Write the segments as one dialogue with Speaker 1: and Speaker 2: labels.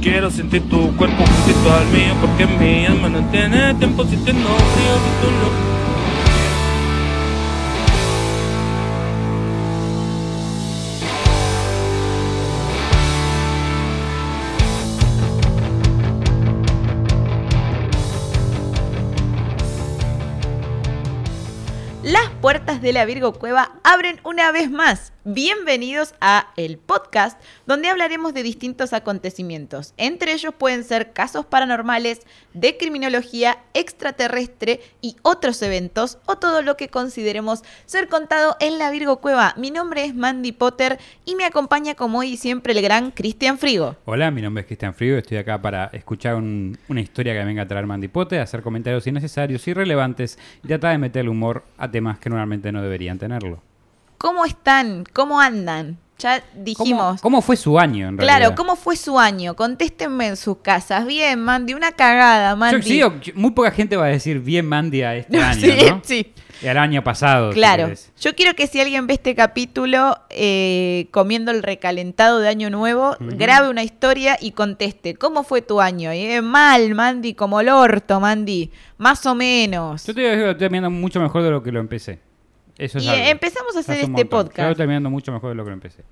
Speaker 1: quiero sentir tu cuerpo juntito al mío porque mi alma no tiene tiempo sintiendo frío si tú lo
Speaker 2: Las puertas de la Virgo Cueva abren una vez más. Bienvenidos a el podcast donde hablaremos de distintos acontecimientos. Entre ellos pueden ser casos paranormales, de criminología, extraterrestre y otros eventos o todo lo que consideremos ser contado en la Virgo Cueva. Mi nombre es Mandy Potter y me acompaña como hoy y siempre el gran Cristian Frigo.
Speaker 3: Hola, mi nombre es Cristian Frigo, estoy acá para escuchar un- una historia que venga a traer Mandy Potter, hacer comentarios innecesarios, irrelevantes y tratar de meter humor a temas que normalmente no deberían tenerlo.
Speaker 2: ¿Cómo están? ¿Cómo andan? Ya
Speaker 3: ¿Cómo,
Speaker 2: dijimos.
Speaker 3: cómo fue su año en realidad?
Speaker 2: Claro, ¿cómo fue su año? Contéstenme en sus casas. Bien, Mandy, una cagada,
Speaker 3: Yo
Speaker 2: Mandy.
Speaker 3: sigo- yo- muy poca gente va a decir bien Mandy a este año,
Speaker 2: sí,
Speaker 3: ¿no?
Speaker 2: sí.
Speaker 3: Y al año pasado.
Speaker 2: Claro. Yo quiero que si alguien ve este capítulo eh, comiendo el recalentado de Año Nuevo, grabe una historia y conteste. ¿Cómo fue tu año? Y, eh, mal, Mandy, como el orto, Mandy. Más o menos.
Speaker 3: Yo te digo estoy mucho mejor de lo que lo empecé. Eso
Speaker 2: Y empezamos a hacer este
Speaker 3: montón.
Speaker 2: Podcast.
Speaker 3: estoy terminando mucho mejor de lo que lo empecé.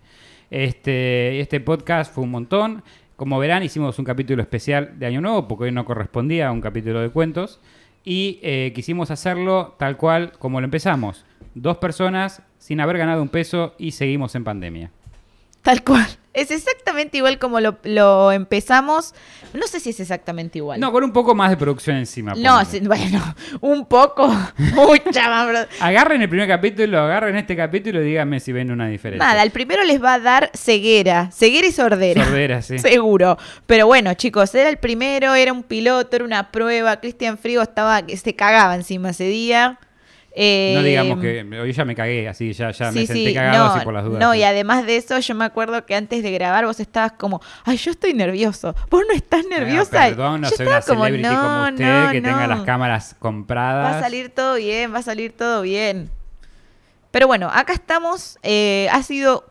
Speaker 3: Este, este podcast fue un montón. Como verán, hicimos un capítulo especial de Año Nuevo, porque hoy no correspondía a un capítulo de cuentos. Y eh, quisimos hacerlo tal cual como lo empezamos. Dos personas sin haber ganado un peso y seguimos en pandemia.
Speaker 2: Tal cual. Es exactamente igual como lo, lo empezamos. No sé si es exactamente igual.
Speaker 3: No, con un poco más de producción encima.
Speaker 2: No, bueno, un poco, mucha más.
Speaker 3: Agarren el primer capítulo, agarren este capítulo y díganme si ven una diferencia.
Speaker 2: Nada, el primero les va a dar ceguera, ceguera y sordera.
Speaker 3: Sordera, sí.
Speaker 2: Seguro. Pero bueno, chicos, era el primero, era un piloto, era una prueba. Cristian Frigo estaba que se cagaba encima ese día. Eh,
Speaker 3: No digamos que hoy ya me cagué, así ya, ya me senté
Speaker 2: sí,
Speaker 3: cagado
Speaker 2: no,
Speaker 3: así por las dudas.
Speaker 2: No, y además de eso, yo me acuerdo que antes de grabar vos estabas como, ay, yo estoy nervioso. Vos no estás nerviosa.
Speaker 3: Ah, perdón, no
Speaker 2: Yo
Speaker 3: soy una
Speaker 2: como,
Speaker 3: celebrity como
Speaker 2: "No,
Speaker 3: usted
Speaker 2: no,
Speaker 3: que tenga
Speaker 2: no".
Speaker 3: las cámaras compradas.
Speaker 2: Va a salir todo bien, va a salir todo bien. Pero bueno, acá estamos. eh, ha sido,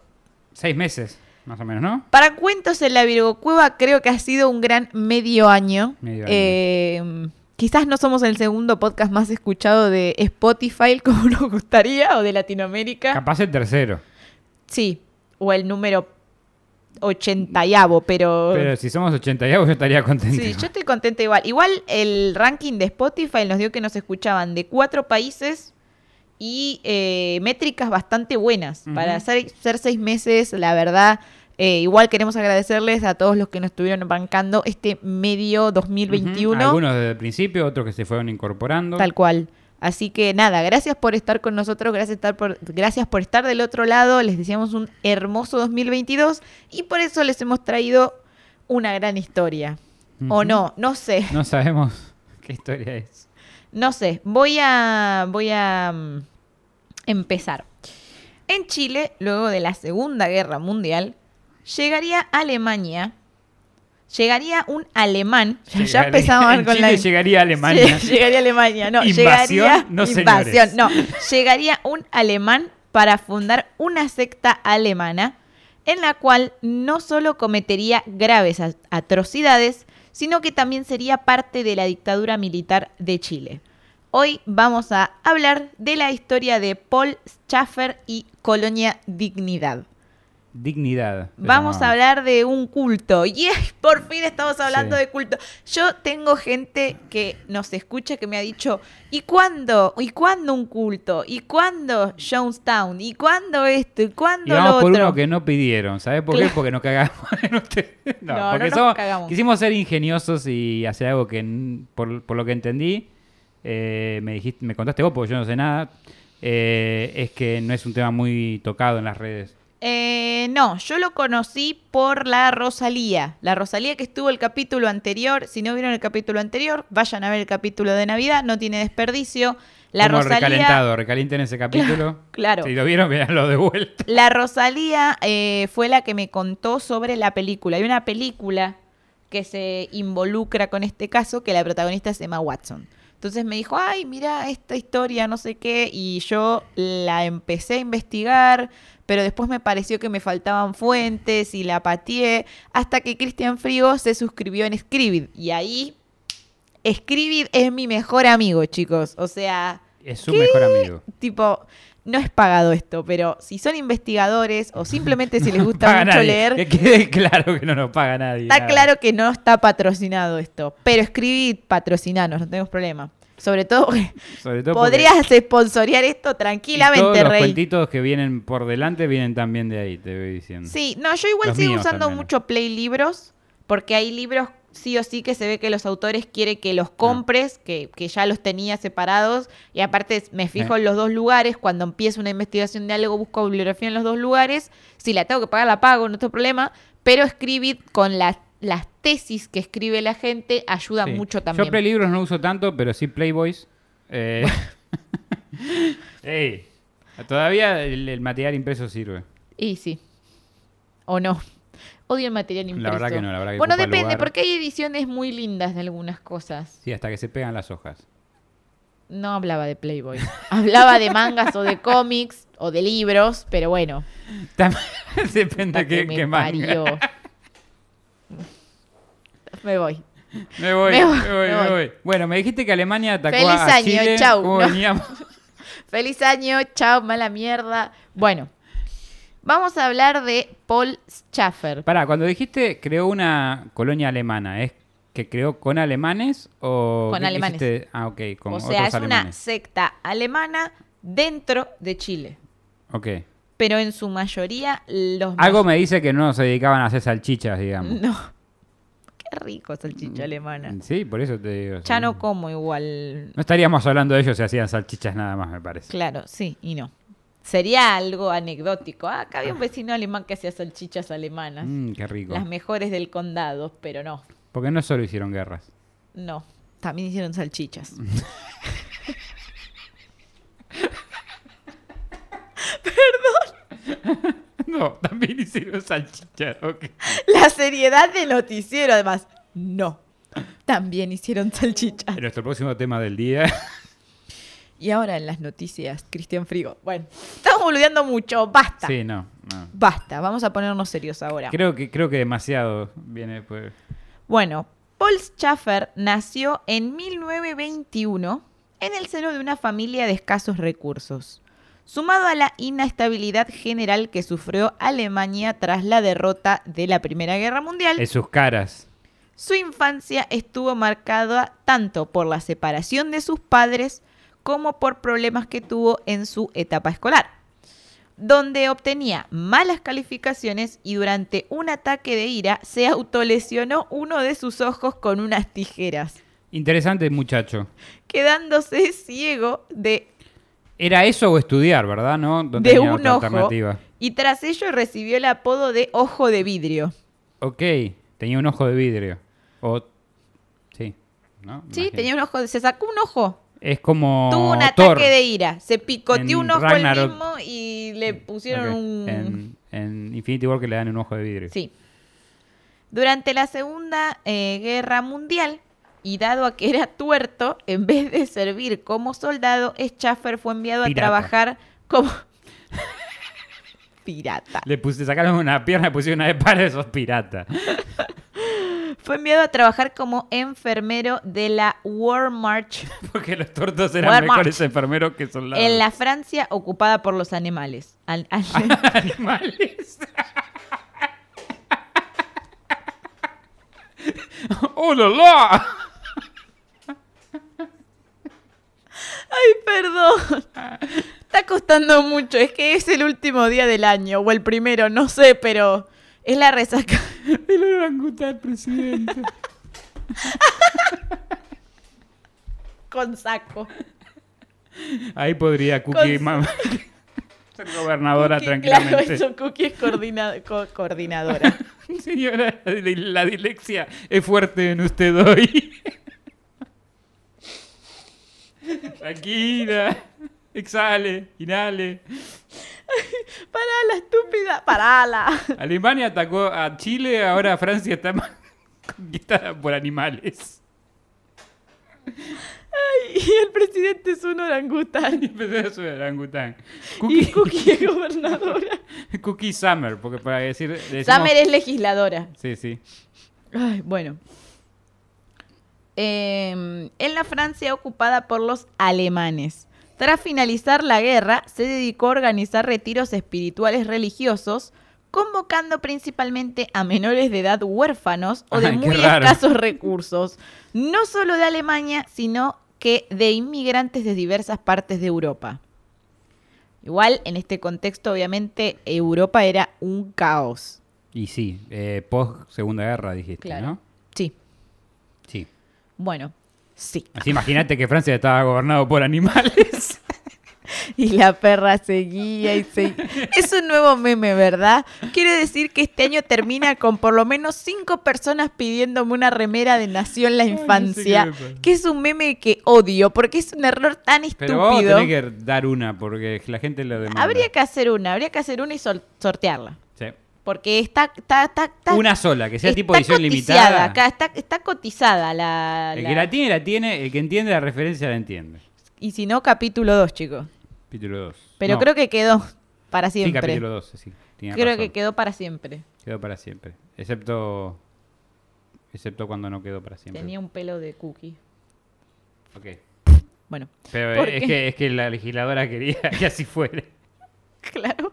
Speaker 3: Seis meses, más o menos, ¿no?
Speaker 2: para cuentos en la Virgo Cueva, creo que ha sido un gran medio año.
Speaker 3: Medio año.
Speaker 2: Eh, quizás no somos el segundo podcast más escuchado de Spotify como nos gustaría, o de Latinoamérica.
Speaker 3: Capaz el tercero.
Speaker 2: Sí, o el número ochentayavo, pero...
Speaker 3: Pero si somos 80 y algo, yo estaría contento.
Speaker 2: Sí, yo estoy contenta igual. Igual el ranking de Spotify nos dio que nos escuchaban de cuatro países y eh, métricas bastante buenas. Para ser, ser seis meses, la verdad, eh, igual queremos agradecerles a todos los que nos estuvieron bancando este medio 2021.
Speaker 3: Ujú, Algunos desde el principio, otros que se fueron incorporando.
Speaker 2: Tal cual. Así que nada, gracias por estar con nosotros, gracias, estar por, gracias por estar del otro lado. Les deseamos un hermoso 2022 y por eso les hemos traído una gran historia. O no, no sé.
Speaker 3: No sabemos qué historia es.
Speaker 2: No sé, voy a, voy a mm, empezar. En Chile, luego de la Segunda Guerra Mundial, llegaría Alemania, llegaría un alemán, ya
Speaker 3: Llegaría- en
Speaker 2: con
Speaker 3: Chile
Speaker 2: la...
Speaker 3: llegaría Alemania.
Speaker 2: Sí, llegaría Alemania, no,
Speaker 3: Invasión,
Speaker 2: llegaría...
Speaker 3: no,
Speaker 2: invasión, no, llegaría un alemán para fundar una secta alemana en la cual no solo cometería graves a- atrocidades, sino que también sería parte de la dictadura militar de Chile. Hoy vamos a hablar de la historia de Paul Schaffer y Colonia Dignidad.
Speaker 3: Dignidad.
Speaker 2: Vamos a hablar de un culto. Y por fin estamos hablando
Speaker 3: Sí.
Speaker 2: de culto. Yo tengo gente que nos escucha que me ha dicho, ¿y cuándo? ¿Y cuándo un culto? ¿Y cuándo Jonestown? ¿Y cuándo esto? ¿Y
Speaker 3: Y
Speaker 2: cuándo
Speaker 3: vamos
Speaker 2: lo
Speaker 3: por
Speaker 2: otro?
Speaker 3: uno que no pidieron. ¿Sabes por qué? Porque nos cagamos en ustedes. No,
Speaker 2: No, no
Speaker 3: porque
Speaker 2: nos
Speaker 3: somos-
Speaker 2: cagamos.
Speaker 3: quisimos ser ingeniosos y hacer algo que, por lo que entendí, eh, me dijiste, me contaste vos, porque yo no sé nada, eh, es que no es un tema muy tocado en las redes.
Speaker 2: Eh, no, yo lo conocí por la Rosalía. La Rosalía que estuvo el capítulo anterior. Si no vieron el capítulo anterior, vayan a ver el capítulo de Navidad. No tiene desperdicio. La
Speaker 3: Como
Speaker 2: Rosalía.
Speaker 3: recalentado, recalienten ese capítulo.
Speaker 2: claro.
Speaker 3: Si lo vieron, veanlo de vuelta.
Speaker 2: La Rosalía eh, fue la que me contó sobre la película. Hay una película que se involucra con este caso que la protagonista es Emma Watson. Entonces me dijo, ay, mira esta historia, no sé qué, y yo la empecé a investigar, pero después me pareció que me faltaban fuentes y la pateé, hasta que Cristian Frigo se suscribió en Scribd, y ahí Scribd es mi mejor amigo, chicos, o sea,
Speaker 3: Es su mejor amigo.
Speaker 2: tipo, no es pagado esto, pero si son investigadores o simplemente si les gusta mucho
Speaker 3: nadie.
Speaker 2: leer,
Speaker 3: Que quede claro que no nos paga nadie.
Speaker 2: Está
Speaker 3: nada.
Speaker 2: claro que no está patrocinado esto, pero escribí patrocinanos, no tenemos problema. Sobre todo,
Speaker 3: Sobre todo porque-
Speaker 2: podrías sponsorear esto
Speaker 3: y
Speaker 2: tranquilamente,
Speaker 3: todos los
Speaker 2: Rey.
Speaker 3: cuentitos que vienen por delante vienen también de ahí, te voy diciendo.
Speaker 2: Sí, no, yo igual
Speaker 3: Los
Speaker 2: sigo usando mucho Play Libros, porque hay libros sí o sí que se ve que los autores quieren que los compres, que, que ya los tenía separados, y aparte me fijo en los dos lugares, cuando empiezo una investigación de algo busco bibliografía en los dos lugares, si la tengo que pagar la pago, no tengo problema, pero escribir con las las tesis que escribe la gente ayuda
Speaker 3: Sí.
Speaker 2: mucho también.
Speaker 3: Yo Playlibros no uso tanto, pero sí Playboys. Eh, ey, todavía el, el material impreso sirve.
Speaker 2: Y sí. O no. Odio el material impreso.
Speaker 3: verdad que no, la verdad que
Speaker 2: Bueno, depende,
Speaker 3: lugar.
Speaker 2: porque hay ediciones muy lindas de algunas cosas.
Speaker 3: Sí, hasta que se pegan las hojas.
Speaker 2: No hablaba de Playboy. hablaba de mangas o de cómics o de libros, pero bueno.
Speaker 3: Tam- Depende de qué, qué manga.
Speaker 2: Me voy.
Speaker 3: Me voy,
Speaker 2: Me
Speaker 3: me
Speaker 2: voy,
Speaker 3: voy,
Speaker 2: me voy.
Speaker 3: voy. Bueno, me dijiste que Alemania atacó
Speaker 2: Feliz
Speaker 3: a
Speaker 2: año,
Speaker 3: Chile.
Speaker 2: chau.
Speaker 3: ¿Cómo
Speaker 2: No. Feliz año, chao, mala mierda. Bueno, vamos a hablar de Paul Schaffer.
Speaker 3: Pará, cuando dijiste creó una colonia alemana, ¿es que creó con alemanes o
Speaker 2: Con alemanes.
Speaker 3: Ah, ok, con
Speaker 2: o
Speaker 3: otros
Speaker 2: sea, es una secta alemana dentro de Chile.
Speaker 3: Ok.
Speaker 2: Pero en su mayoría los...
Speaker 3: Algo me dice que no se dedicaban a hacer salchichas, digamos.
Speaker 2: No. Qué rico salchicha alemana.
Speaker 3: Sí, por eso te digo.
Speaker 2: Ya
Speaker 3: sí.
Speaker 2: no como igual.
Speaker 3: No estaríamos hablando de ellos si hacían salchichas nada más, me parece.
Speaker 2: Claro, sí y no. Sería algo anecdótico. Ah, acá había un vecino alemán que hacía salchichas alemanas.
Speaker 3: Mm, qué rico.
Speaker 2: Las mejores del condado, pero no.
Speaker 3: Porque no solo hicieron guerras.
Speaker 2: No. También hicieron salchichas.
Speaker 3: No, también hicieron salchichas. ok.
Speaker 2: La seriedad del noticiero, además. No. También hicieron salchichas.
Speaker 3: En nuestro próximo tema del día.
Speaker 2: Y ahora en las noticias, Cristian Frigo. Bueno, estamos boludeando mucho. Basta.
Speaker 3: Sí, no, no.
Speaker 2: Basta. Vamos a ponernos serios ahora.
Speaker 3: Creo que, creo que demasiado viene pues.
Speaker 2: Bueno, Paul Schaffer nació en 1921 en el seno de una familia de escasos recursos, sumado a la inestabilidad general que sufrió Alemania tras la derrota de la Primera Guerra Mundial.
Speaker 3: En sus caras.
Speaker 2: Su infancia estuvo marcada tanto por la separación de sus padres como por problemas que tuvo en su etapa escolar, donde obtenía malas calificaciones y durante un ataque de ira se autolesionó uno de sus ojos con unas tijeras,
Speaker 3: Interesante muchacho.
Speaker 2: quedándose ciego de,
Speaker 3: Era eso o estudiar, ¿verdad? No, no
Speaker 2: de
Speaker 3: tenía
Speaker 2: un
Speaker 3: otra
Speaker 2: ojo
Speaker 3: alternativa.
Speaker 2: y tras ello recibió el apodo de ojo de vidrio.
Speaker 3: Ok, tenía un ojo de vidrio. O. Sí, ¿no?
Speaker 2: Sí, tenía un ojo, de- se sacó un ojo.
Speaker 3: Es como.
Speaker 2: Tuvo un
Speaker 3: Thor.
Speaker 2: ataque de ira. Se picoteó un ojo
Speaker 3: Ragnarok.
Speaker 2: el mismo y le pusieron un.
Speaker 3: En, en Infinity War que le dan un ojo de vidrio.
Speaker 2: Sí. Durante la Segunda eh, Guerra Mundial, y dado a que era tuerto, en vez de servir como soldado, Schaffer fue enviado
Speaker 3: Pirata.
Speaker 2: a trabajar como. Pirata.
Speaker 3: Le puse, sacaron una pierna y pusieron una de para esos piratas.
Speaker 2: Fue enviado a trabajar como enfermero de la Wehrmacht
Speaker 3: Porque los tortos eran
Speaker 2: Wehrmacht.
Speaker 3: mejores enfermeros que soldados.
Speaker 2: en la Francia ocupada por los animales. Al- al-
Speaker 3: animales. ¡Oh, la, la!
Speaker 2: Ay, perdón. Está costando mucho. Es que es el último día del año. O el primero, no sé, pero es la resaca.
Speaker 3: El orangutan presidente.
Speaker 2: Con saco.
Speaker 3: Ahí podría Cookie
Speaker 2: Con-
Speaker 3: mamá, ser gobernadora
Speaker 2: Cookie,
Speaker 3: tranquilamente.
Speaker 2: Claro, eso, Cookie es coordina- co- coordinadora.
Speaker 3: Señora, la dilexia es fuerte en usted hoy. Tranquila. Exhale, inhale.
Speaker 2: Parala, estúpida. Parala.
Speaker 3: Alemania atacó a Chile, ahora Francia está más conquistada por animales.
Speaker 2: Ay, Y el presidente es un orangután.
Speaker 3: Empecé a subir orangután.
Speaker 2: Y
Speaker 3: Cookie,
Speaker 2: Cookie es gobernadora.
Speaker 3: Cookie Summer, porque para decir. decimos-
Speaker 2: Summer es legisladora.
Speaker 3: Sí, sí.
Speaker 2: Ay, bueno. Eh, en la Francia ocupada por los alemanes. Tras finalizar la guerra, se dedicó a organizar retiros espirituales religiosos, convocando principalmente a menores de edad huérfanos o de
Speaker 3: Ay,
Speaker 2: muy escasos recursos, no solo de Alemania, sino que de inmigrantes de diversas partes de Europa. Igual, en este contexto, obviamente, Europa era un caos.
Speaker 3: Y sí, eh, post Segunda Guerra dijiste,
Speaker 2: Claro.
Speaker 3: ¿no?
Speaker 2: Sí,
Speaker 3: Sí.
Speaker 2: bueno, sí.
Speaker 3: Así imagínate que Francia estaba gobernado por animales.
Speaker 2: Y la perra seguía y seguía. Es un nuevo meme, ¿verdad? Quiere decir que este año termina con por lo menos cinco personas pidiéndome una remera de Nació en la
Speaker 3: no sé qué
Speaker 2: Infancia. que es un meme que odio, porque es un error tan
Speaker 3: Pero vamos a
Speaker 2: estúpido.
Speaker 3: tener que dar una porque la gente lo demanda.
Speaker 2: Habría que hacer una, habría que hacer una y sortearla.
Speaker 3: Sí.
Speaker 2: Porque está, está, está, está-
Speaker 3: Una sola, que sea tipo edición limitada.
Speaker 2: acá, está, está cotizada la,
Speaker 3: El
Speaker 2: la-
Speaker 3: que la tiene, la tiene. El que entiende la referencia, la entiende.
Speaker 2: Y si no, capítulo 2, chicos.
Speaker 3: Capítulo 2.
Speaker 2: Pero creo que quedó para
Speaker 3: Sí,
Speaker 2: siempre.
Speaker 3: capítulo 2, sí.
Speaker 2: creo
Speaker 3: razón.
Speaker 2: que quedó para siempre.
Speaker 3: Quedó para siempre. Excepto. Excepto cuando no quedó para siempre.
Speaker 2: Tenía un pelo de cookie.
Speaker 3: Ok.
Speaker 2: Bueno,
Speaker 3: Pero es que la legisladora quería que así fuera.
Speaker 2: claro.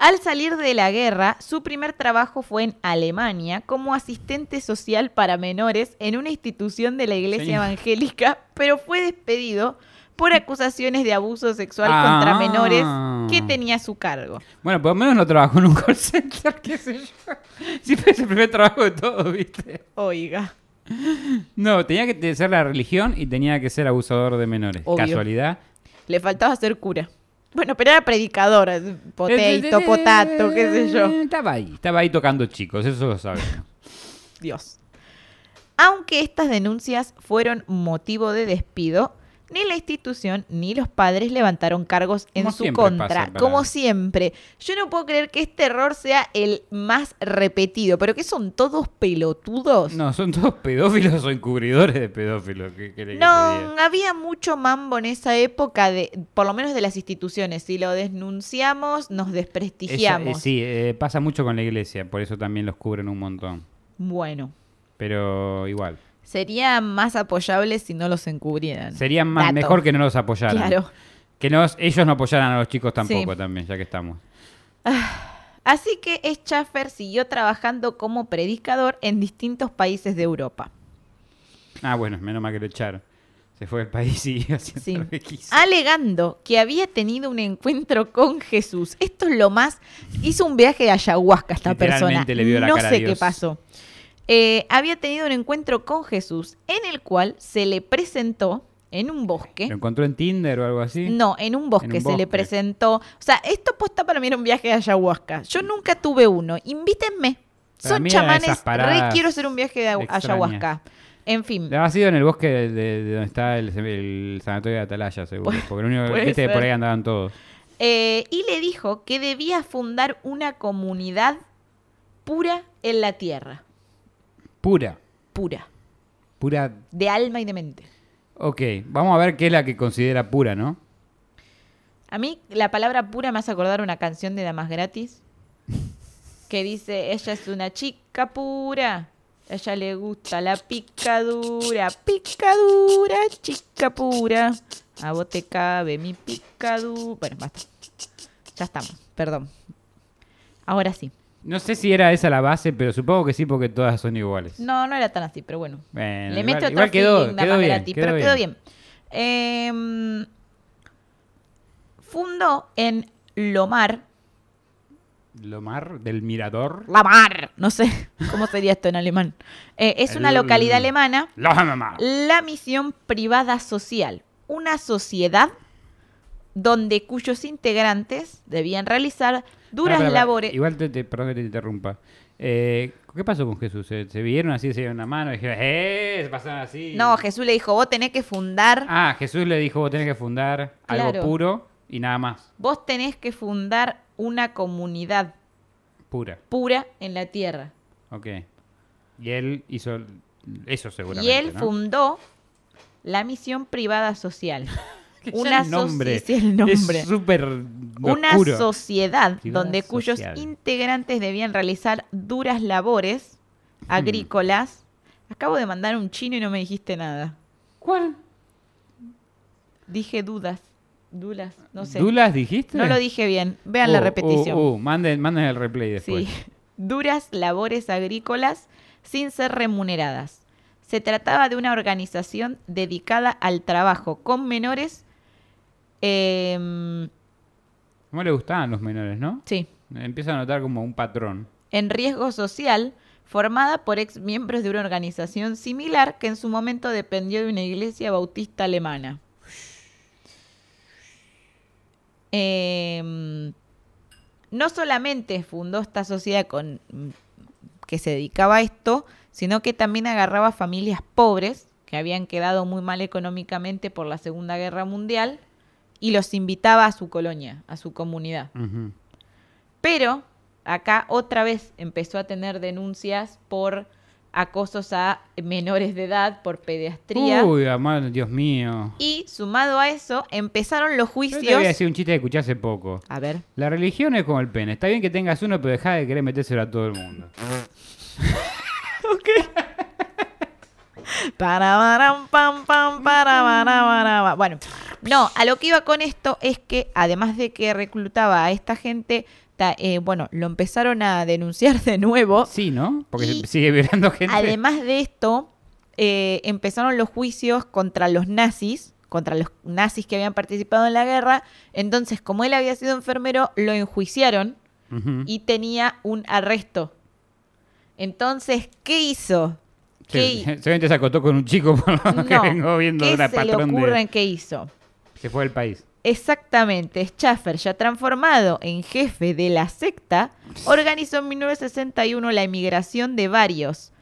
Speaker 2: Al salir de la guerra, su primer trabajo fue en Alemania como asistente social para menores en una institución de la iglesia
Speaker 3: Señor.
Speaker 2: evangélica, pero fue despedido por acusaciones de abuso sexual
Speaker 3: Ah.
Speaker 2: contra menores que tenía a su cargo.
Speaker 3: Bueno, por lo menos no trabajó en un call center, qué sé yo. Siempre es el primer trabajo de todo, ¿viste?
Speaker 2: Oiga.
Speaker 3: No, tenía que ser la religión y tenía que ser abusador de menores.
Speaker 2: Obvio.
Speaker 3: Casualidad.
Speaker 2: Le faltaba ser cura. Bueno, pero era predicador, potato, potato, qué sé yo.
Speaker 3: Estaba ahí, estaba ahí tocando chicos, eso lo sabemos.
Speaker 2: Dios. Aunque estas denuncias fueron motivo de despido, ni la institución ni los padres levantaron cargos en
Speaker 3: Como
Speaker 2: su contra,
Speaker 3: pasa
Speaker 2: como siempre. Yo no puedo creer que este error sea el más repetido, pero que son todos pelotudos.
Speaker 3: No, son todos pedófilos o encubridores de pedófilos. ¿Qué te
Speaker 2: No, había mucho mambo en esa época, de, por lo menos de las instituciones. Si lo denunciamos, nos desprestigiamos.
Speaker 3: eh, sí, eh, pasa mucho con la iglesia, por eso también los cubren un montón.
Speaker 2: Bueno,
Speaker 3: Pero igual.
Speaker 2: Sería más apoyable si no los encubrieran.
Speaker 3: Sería más,
Speaker 2: Dato.
Speaker 3: mejor que no los apoyaran.
Speaker 2: Claro.
Speaker 3: Que nos, ellos no apoyaran a los chicos tampoco
Speaker 2: Sí.
Speaker 3: también, ya que estamos.
Speaker 2: Así que Schaffer siguió trabajando como predicador en distintos países de Europa.
Speaker 3: Ah, bueno, menos mal que lo echaron. Se fue del país y siguió haciendo
Speaker 2: Sí.
Speaker 3: lo que quiso.
Speaker 2: Alegando que había tenido un encuentro con Jesús. Esto es lo más. Hizo un viaje de ayahuasca esta persona.
Speaker 3: Le vio la
Speaker 2: no
Speaker 3: cara a
Speaker 2: sé qué pasó. Eh, había tenido un encuentro con Jesús en el cual se le presentó en un bosque.
Speaker 3: ¿Lo encontró en Tinder o algo así?
Speaker 2: No, en un bosque
Speaker 3: En un
Speaker 2: se le presentó. O sea, esto posta para mí era un viaje de ayahuasca. Yo nunca tuve uno. Invítenme.
Speaker 3: Para
Speaker 2: Son chamanes. Re quiero hacer un viaje de ayahuasca. En fin.
Speaker 3: Ha sido en el bosque de, de- de donde está el, el sanatorio de Atalaya, seguro. Porque lo único
Speaker 2: puede
Speaker 3: viste que por ahí andaban todos.
Speaker 2: Eh, y le dijo que debía fundar una comunidad pura en la tierra.
Speaker 3: Pura.
Speaker 2: Pura.
Speaker 3: Pura.
Speaker 2: De alma y de mente.
Speaker 3: Ok, vamos a ver qué es la que considera pura, ¿no?
Speaker 2: A mí la palabra pura me hace acordar una canción de Damas Gratis que dice, ella es una chica pura, a ella le gusta la picadura, picadura, chica pura, a vos te cabe mi picadura. Bueno, basta. Ya estamos, perdón. Ahora sí.
Speaker 3: No sé si era esa la base, pero supongo que sí porque todas son iguales.
Speaker 2: No, no era tan así, pero bueno.
Speaker 3: Bueno,
Speaker 2: Le
Speaker 3: igual-
Speaker 2: meto
Speaker 3: igual quedó, bien, quedó
Speaker 2: pero
Speaker 3: bien.
Speaker 2: quedó bien. Em, fundó en Lomar,
Speaker 3: Lomar del Mirador.
Speaker 2: Lamar, no sé cómo sería esto en alemán. Eh, es una localidad alemana,
Speaker 3: Lomar.
Speaker 2: la misión privada social, una sociedad donde cuyos integrantes debían realizar duras labores.
Speaker 3: Igual te, te- perdón que te interrumpa. Eh, ¿Qué pasó con Jesús? ¿Se, se vieron así, se dieron una mano y dijeron, ¡eh! Se pasaron así.
Speaker 2: No, Jesús le dijo, vos tenés que fundar,
Speaker 3: Ah, Jesús le dijo, vos tenés que fundar
Speaker 2: Claro.
Speaker 3: algo puro y nada más.
Speaker 2: vos tenés que fundar una comunidad
Speaker 3: Pura.
Speaker 2: pura en la tierra.
Speaker 3: Ok. Y él hizo eso seguramente.
Speaker 2: Y él
Speaker 3: ¿no?
Speaker 2: fundó la misión privada social. Una
Speaker 3: el nombre.
Speaker 2: sí, el nombre.
Speaker 3: Es súper
Speaker 2: Una sociedad
Speaker 3: Ciudad
Speaker 2: donde cuyos
Speaker 3: social.
Speaker 2: integrantes debían realizar duras labores
Speaker 3: Hmm.
Speaker 2: agrícolas. Acabo de mandar un chino y no me dijiste nada.
Speaker 3: ¿Cuál?
Speaker 2: Dije dudas. Dulas, no sé.
Speaker 3: ¿Dulas dijiste?
Speaker 2: No lo dije bien. Vean la
Speaker 3: Uh,
Speaker 2: repetición.
Speaker 3: uh, uh, manden, manden el replay después.
Speaker 2: Sí. Duras labores agrícolas sin ser remuneradas. Se trataba de una organización dedicada al trabajo con menores. Em,
Speaker 3: ¿Cómo le gustaban los menores, no?
Speaker 2: sí,
Speaker 3: Empieza a notar como un patrón.
Speaker 2: en riesgo social, formada por ex miembros de una organización similar que en su momento dependió de una iglesia bautista alemana. Em, no solamente fundó esta sociedad con, que se dedicaba a esto, sino que también agarraba familias pobres que habían quedado muy mal económicamente por la Segunda Guerra Mundial y los invitaba a su colonia, a su comunidad. Pero acá otra vez empezó a tener denuncias por acosos a menores de edad, por pediatría.
Speaker 3: Uy, amado, Dios mío.
Speaker 2: Y sumado a eso, empezaron los
Speaker 3: Yo
Speaker 2: juicios.
Speaker 3: te voy a decir un chiste que escuché hace poco.
Speaker 2: A ver.
Speaker 3: La religión es como el pene. Está bien que tengas uno, pero deja de querer metérselo a todo el mundo.
Speaker 2: Para, baram, pam, pam, para, bara, ba. Bueno, no, a lo que iba con esto es que además de que reclutaba a esta gente, ta- eh, bueno, lo empezaron a denunciar de nuevo.
Speaker 3: Sí, ¿no? Porque
Speaker 2: Y-
Speaker 3: sigue violando gente.
Speaker 2: Además de esto, eh, empezaron los juicios contra los nazis, contra los nazis que habían participado en la guerra. Entonces, como él había sido enfermero, lo enjuiciaron y tenía un arresto. Entonces, ¿qué hizo? ¿Qué
Speaker 3: Seguramente se acostó con un chico por lo que
Speaker 2: No,
Speaker 3: vengo viendo
Speaker 2: ¿Qué
Speaker 3: una
Speaker 2: se le ocurre
Speaker 3: de...
Speaker 2: en qué hizo?
Speaker 3: Se fue del país.
Speaker 2: Exactamente, Schaffer, ya transformado en jefe de la secta, organizó en 1961 la emigración de varios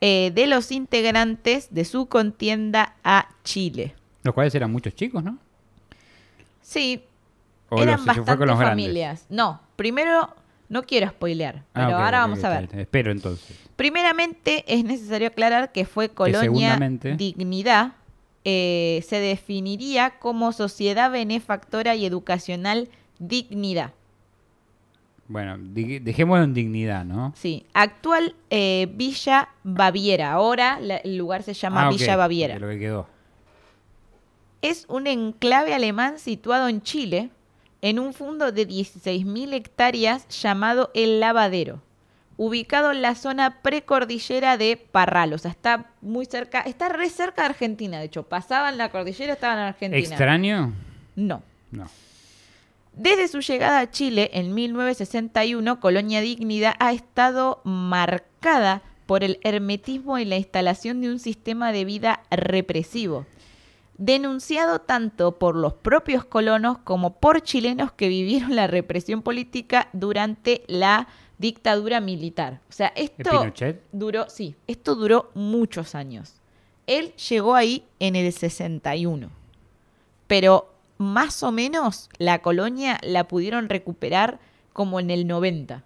Speaker 2: eh, de los integrantes de su contienda a Chile.
Speaker 3: Los cuales eran muchos chicos, ¿no?
Speaker 2: Sí,
Speaker 3: O
Speaker 2: eran
Speaker 3: los- con grandes.
Speaker 2: familias. No, primero, no quiero spoilear,
Speaker 3: Ah,
Speaker 2: pero ahora vamos a ver.
Speaker 3: Espero entonces.
Speaker 2: Primeramente, es necesario aclarar que fue Colonia Dignidad. Eh, se definiría como sociedad benefactora y educacional Dignidad.
Speaker 3: Bueno, dejémoslo en dignidad, ¿no?
Speaker 2: Sí, actual eh, Villa Baviera. Ahora la- el lugar se llama
Speaker 3: Ah,
Speaker 2: Villa Baviera.
Speaker 3: Lo que quedó.
Speaker 2: Es un enclave alemán situado en Chile, en un fondo de 16.000 hectáreas llamado El Lavadero, ubicado en la zona precordillera de Parral. O sea, está muy cerca, está re cerca de Argentina, de hecho. Pasaban la cordillera, estaban en Argentina.
Speaker 3: ¿Extraño?
Speaker 2: No.
Speaker 3: No.
Speaker 2: Desde su llegada a Chile en 1961, Colonia Dignidad ha estado marcada por el hermetismo y la instalación de un sistema de vida represivo, denunciado tanto por los propios colonos como por chilenos que vivieron la represión política durante la dictadura militar. O sea,
Speaker 3: ¿Es
Speaker 2: esto duró, sí, esto duró muchos años. Él llegó ahí en el 61, pero más o menos la colonia la pudieron recuperar como en el 90.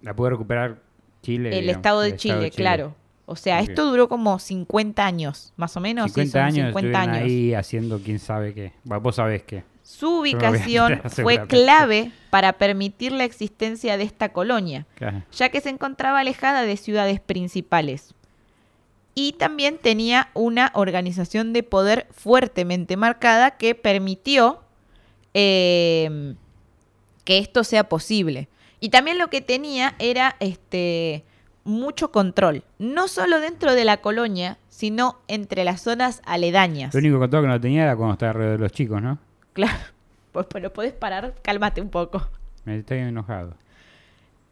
Speaker 3: La pudo recuperar Chile.
Speaker 2: el
Speaker 3: digamos,
Speaker 2: estado de
Speaker 3: el
Speaker 2: Chile, claro. O sea, esto duró como 50 años, más o menos. sí,
Speaker 3: 50
Speaker 2: son
Speaker 3: años
Speaker 2: 50
Speaker 3: estuvieron
Speaker 2: años.
Speaker 3: ahí haciendo quién sabe qué. Vos sabés qué.
Speaker 2: Su ubicación fue clave para permitir la existencia de esta colonia.
Speaker 3: Claro.
Speaker 2: ya que se encontraba alejada de ciudades principales. Y también tenía una organización de poder fuertemente marcada que permitió eh, que esto sea posible. Y también lo que tenía era este mucho control, no solo dentro de la colonia, sino entre las zonas aledañas.
Speaker 3: Lo único control que no tenía era cuando estaba alrededor de los chicos, ¿no?
Speaker 2: Claro, pues, pues lo podés parar, cálmate un poco.
Speaker 3: Me estoy enojado.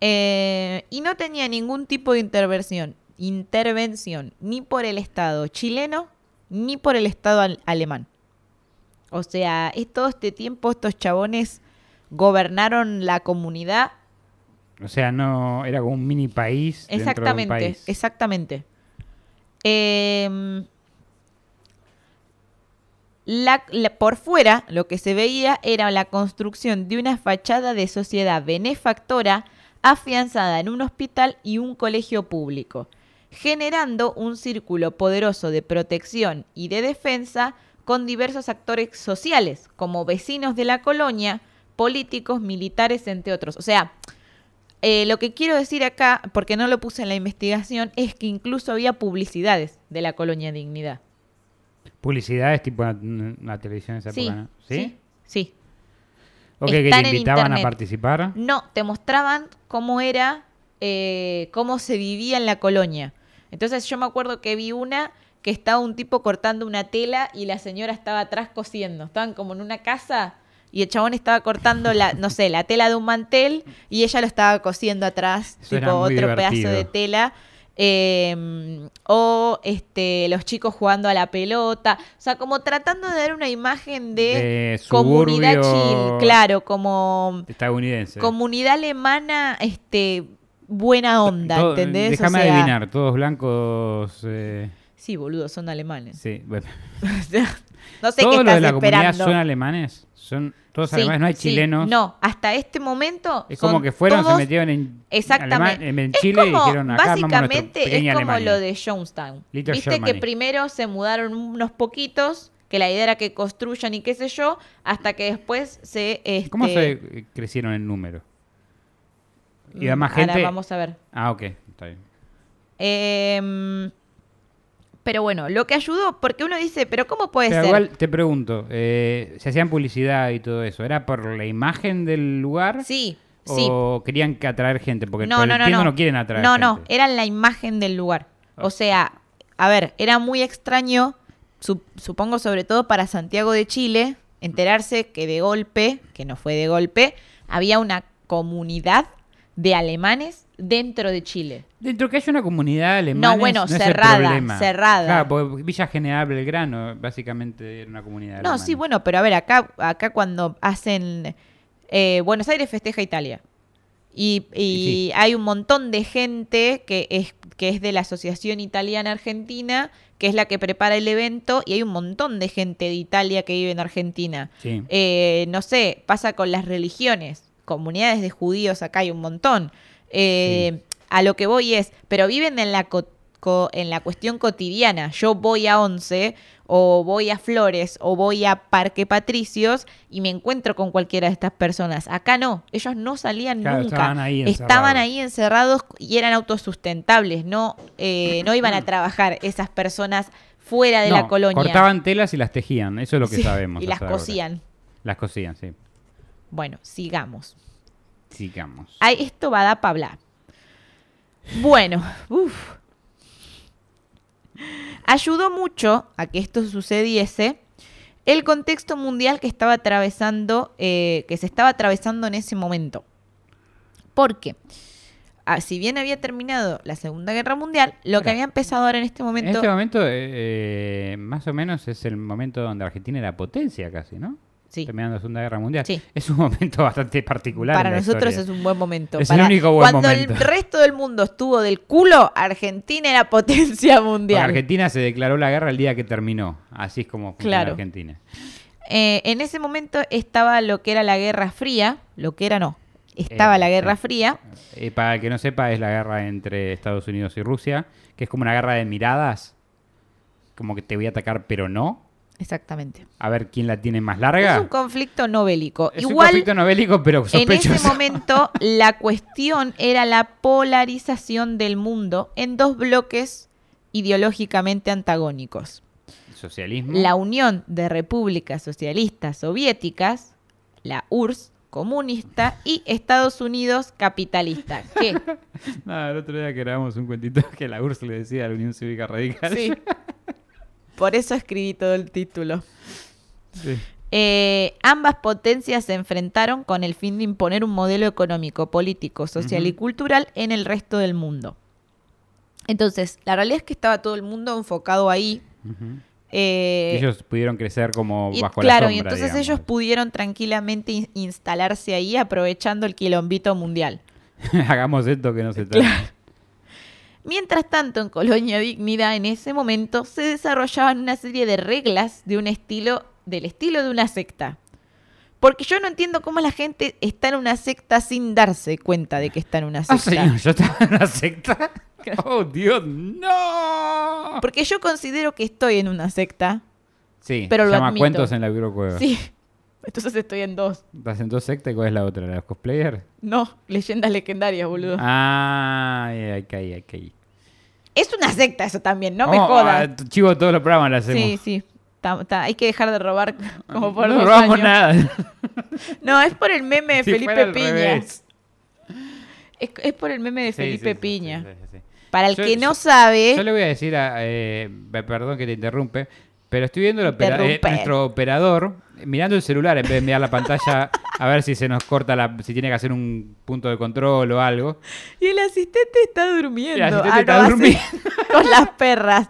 Speaker 2: Eh, y no tenía ningún tipo de intervención, intervención ni por el Estado chileno ni por el Estado al- alemán. O sea, es todo este tiempo estos chabones gobernaron la comunidad.
Speaker 3: O sea, no era como un mini país. dentro de un
Speaker 2: Exactamente,
Speaker 3: país.
Speaker 2: exactamente. Em, por fuera, lo que se veía era la construcción de una fachada de sociedad benefactora afianzada en un hospital y un colegio público. generando un círculo poderoso de protección y de defensa con diversos actores sociales, como vecinos de la colonia, políticos, militares, entre otros. O sea, eh, lo que quiero decir acá, porque no lo puse en la investigación, es que incluso había publicidades de la colonia Dignidad.
Speaker 3: Publicidades tipo una, una televisión de esa
Speaker 2: Sí,
Speaker 3: época, ¿no?
Speaker 2: sí,
Speaker 3: ¿Sí?
Speaker 2: sí.
Speaker 3: Ok, que te invitaban a participar.
Speaker 2: No, te mostraban cómo era, eh, cómo se vivía en la colonia. Entonces yo me acuerdo que vi una que estaba un tipo cortando una tela y la señora estaba atrás cosiendo. Estaban como en una casa y el chabón estaba cortando la, no sé, la tela de un mantel y ella lo estaba cosiendo atrás,
Speaker 3: Eso
Speaker 2: tipo otro pedazo de tela. Eh, o este los chicos jugando a la pelota. O sea, como tratando de dar una imagen de,
Speaker 3: De
Speaker 2: comunidad chill. Claro, como
Speaker 3: Estadounidense.
Speaker 2: comunidad alemana, este, buena onda,
Speaker 3: Todo-
Speaker 2: ¿entendés? O
Speaker 3: Déjame
Speaker 2: sea,
Speaker 3: adivinar, todos blancos. eh,
Speaker 2: Sí, boludo, son alemanes.
Speaker 3: sí, bueno.
Speaker 2: no sé qué
Speaker 3: Todos los de la comunidad son alemanes. Son todos
Speaker 2: Sí,
Speaker 3: alemanes, no hay
Speaker 2: sí.
Speaker 3: chilenos.
Speaker 2: No, hasta este momento.
Speaker 3: Es como que fueron,
Speaker 2: todos-
Speaker 3: se metieron en,
Speaker 2: Exactamente.
Speaker 3: En Chile y
Speaker 2: como,
Speaker 3: dijeron acá
Speaker 2: básicamente es como
Speaker 3: Alemania".
Speaker 2: lo de Jonestown.
Speaker 3: Little
Speaker 2: Viste
Speaker 3: Germany.
Speaker 2: que primero se mudaron unos poquitos, que la idea era que construyan y qué sé yo, hasta que después se... Este,
Speaker 3: ¿Cómo se eh, crecieron en número? ¿Y
Speaker 2: mm,
Speaker 3: más
Speaker 2: ahora
Speaker 3: gente?
Speaker 2: vamos a ver.
Speaker 3: Ah, ok, está bien.
Speaker 2: Em, pero bueno, lo que ayudó, porque uno dice, pero ¿cómo puede
Speaker 3: Pero
Speaker 2: ser?
Speaker 3: igual te pregunto, eh, ¿se hacían publicidad y todo eso? ¿Era por la imagen del lugar?
Speaker 2: Sí, sí.
Speaker 3: ¿O querían que atraer gente? Porque
Speaker 2: No,
Speaker 3: por
Speaker 2: no,
Speaker 3: el
Speaker 2: no, no.
Speaker 3: no quieren atraer
Speaker 2: No,
Speaker 3: gente.
Speaker 2: no, era la imagen del lugar. O sea, a ver, era muy extraño, su- supongo sobre todo para Santiago de Chile, enterarse que de golpe, que no fue de golpe, había una comunidad de alemanes dentro de Chile.
Speaker 3: Dentro que haya una comunidad alemana.
Speaker 2: No, bueno,
Speaker 3: es el
Speaker 2: cerrada, cerrada.
Speaker 3: Claro, porque Villa General Belgrano básicamente era una comunidad
Speaker 2: No, sí, bueno, pero a ver, acá, acá cuando hacen... eh, Buenos Aires festeja Italia. Y, y
Speaker 3: Y sí.
Speaker 2: hay un montón de gente que es, que es de la Asociación Italiana Argentina, que es la que prepara el evento, y hay un montón de gente de Italia que vive en Argentina.
Speaker 3: Sí.
Speaker 2: Eh, no sé, pasa con las religiones, comunidades de judíos acá hay un montón. Eh, A lo que voy es, pero viven en la, co- co- en la cuestión cotidiana. Yo voy a Once, o voy a Flores, o voy a Parque Patricios, y me encuentro con cualquiera de estas personas. Acá no, ellos no salían
Speaker 3: Claro,
Speaker 2: nunca.
Speaker 3: estaban ahí
Speaker 2: Estaban
Speaker 3: encerrados.
Speaker 2: ahí encerrados y eran autosustentables, no, eh, no iban a trabajar esas personas fuera de la colonia.
Speaker 3: Cortaban telas y las tejían, eso es lo que
Speaker 2: Sí,
Speaker 3: sabemos.
Speaker 2: Y las
Speaker 3: ahora.
Speaker 2: cosían.
Speaker 3: Las cosían, sí.
Speaker 2: Bueno, sigamos.
Speaker 3: Sigamos.
Speaker 2: Ay, esto va a dar para hablar. Bueno, uff. Ayudó mucho a que esto sucediese el contexto mundial que estaba atravesando, eh, que se estaba atravesando en ese momento. Porque, ah, si bien había terminado la Segunda Guerra Mundial, lo que había empezado ahora en este
Speaker 3: En
Speaker 2: momento,
Speaker 3: este momento, eh, eh, más o menos, es el momento donde Argentina era potencia casi, ¿no?
Speaker 2: Sí,
Speaker 3: Terminando la Segunda Guerra Mundial.
Speaker 2: Sí.
Speaker 3: Es un momento bastante particular.
Speaker 2: para nosotros
Speaker 3: historia.
Speaker 2: es un buen momento.
Speaker 3: Es el
Speaker 2: Para-
Speaker 3: único buen
Speaker 2: Cuando
Speaker 3: momento.
Speaker 2: el resto del mundo estuvo del culo, Argentina era potencia
Speaker 3: Porque
Speaker 2: mundial.
Speaker 3: Argentina se declaró la guerra el día que terminó. Así es como funciona
Speaker 2: Claro.
Speaker 3: Argentina.
Speaker 2: Eh, en ese momento estaba lo que era la Guerra Fría, lo que era no, estaba
Speaker 3: Eh,
Speaker 2: la Guerra
Speaker 3: sí.
Speaker 2: Fría,
Speaker 3: Eh, para el que no sepa, es la guerra entre Estados Unidos y Rusia, que es como una guerra de miradas. Como que te voy a atacar, pero no.
Speaker 2: Exactamente.
Speaker 3: A ver quién la tiene más larga.
Speaker 2: Es un conflicto no bélico.
Speaker 3: Es un
Speaker 2: Igual,
Speaker 3: conflicto novélico, pero
Speaker 2: en
Speaker 3: sospechoso.
Speaker 2: ese momento, la cuestión era la polarización del mundo en dos bloques ideológicamente antagónicos.
Speaker 3: Socialismo.
Speaker 2: La Unión de Repúblicas Socialistas Soviéticas, la URSS comunista y Estados Unidos capitalista. ¿Qué?
Speaker 3: Nada, el otro día que grabamos un cuentito que la URSS le decía a la Unión Cívica Radical.
Speaker 2: Sí. Por eso escribí todo el título.
Speaker 3: Sí.
Speaker 2: Eh, ambas potencias se enfrentaron con el fin de imponer un modelo económico, político, social y cultural en el resto del mundo. Entonces, la realidad es que estaba todo el mundo enfocado ahí. Eh,
Speaker 3: ellos pudieron crecer como
Speaker 2: y
Speaker 3: bajo
Speaker 2: claro,
Speaker 3: la sombra,
Speaker 2: y entonces
Speaker 3: digamos.
Speaker 2: ellos pudieron tranquilamente in- instalarse ahí aprovechando el quilombito mundial.
Speaker 3: Hagamos esto que no se trata.
Speaker 2: Mientras tanto, en Colonia Dignidad, en ese momento, se desarrollaban una serie de reglas de un estilo, del estilo de una secta. Porque yo no entiendo cómo la gente está en una secta sin darse cuenta de que está en una
Speaker 3: Ah,
Speaker 2: secta.
Speaker 3: señor, yo estaba en una secta. Oh, Dios, no.
Speaker 2: Porque yo considero que estoy en una secta.
Speaker 3: Sí,
Speaker 2: Pero
Speaker 3: se
Speaker 2: lo
Speaker 3: llama
Speaker 2: admito.
Speaker 3: Cuentos en la Cueva.
Speaker 2: Sí. Entonces estoy en dos.
Speaker 3: ¿Estás en dos sectas y cuál es la otra? ¿La de los cosplayers?
Speaker 2: No, leyendas legendarias, boludo.
Speaker 3: Ah, hay que ir, hay que ir.
Speaker 2: Es una secta eso también, no me
Speaker 3: Oh,
Speaker 2: jodas.
Speaker 3: ah, Chivo, todos los programas lo hacemos.
Speaker 2: Sí, sí. Ta- ta- hay que dejar de robar como por
Speaker 3: no
Speaker 2: dos
Speaker 3: robamos
Speaker 2: años.
Speaker 3: nada.
Speaker 2: No, es por el meme de
Speaker 3: Si fuera
Speaker 2: Felipe
Speaker 3: al
Speaker 2: Piña.
Speaker 3: revés.
Speaker 2: Es, es por el meme de
Speaker 3: Sí,
Speaker 2: Felipe
Speaker 3: sí, sí,
Speaker 2: Piña.
Speaker 3: sí, sí, sí.
Speaker 2: Para el
Speaker 3: Yo-
Speaker 2: que no
Speaker 3: yo-
Speaker 2: sabe,
Speaker 3: Yo le voy a decir a. eh, perdón que te interrumpe, pero estoy viendo el opera- eh,
Speaker 2: Interrumpe.
Speaker 3: nuestro operador mirando el celular en vez de mirar la pantalla a ver si se nos corta la. si tiene que hacer un punto de control o algo.
Speaker 2: y el asistente está durmiendo.
Speaker 3: El asistente
Speaker 2: Ah,
Speaker 3: está durmiendo.
Speaker 2: Con las perras.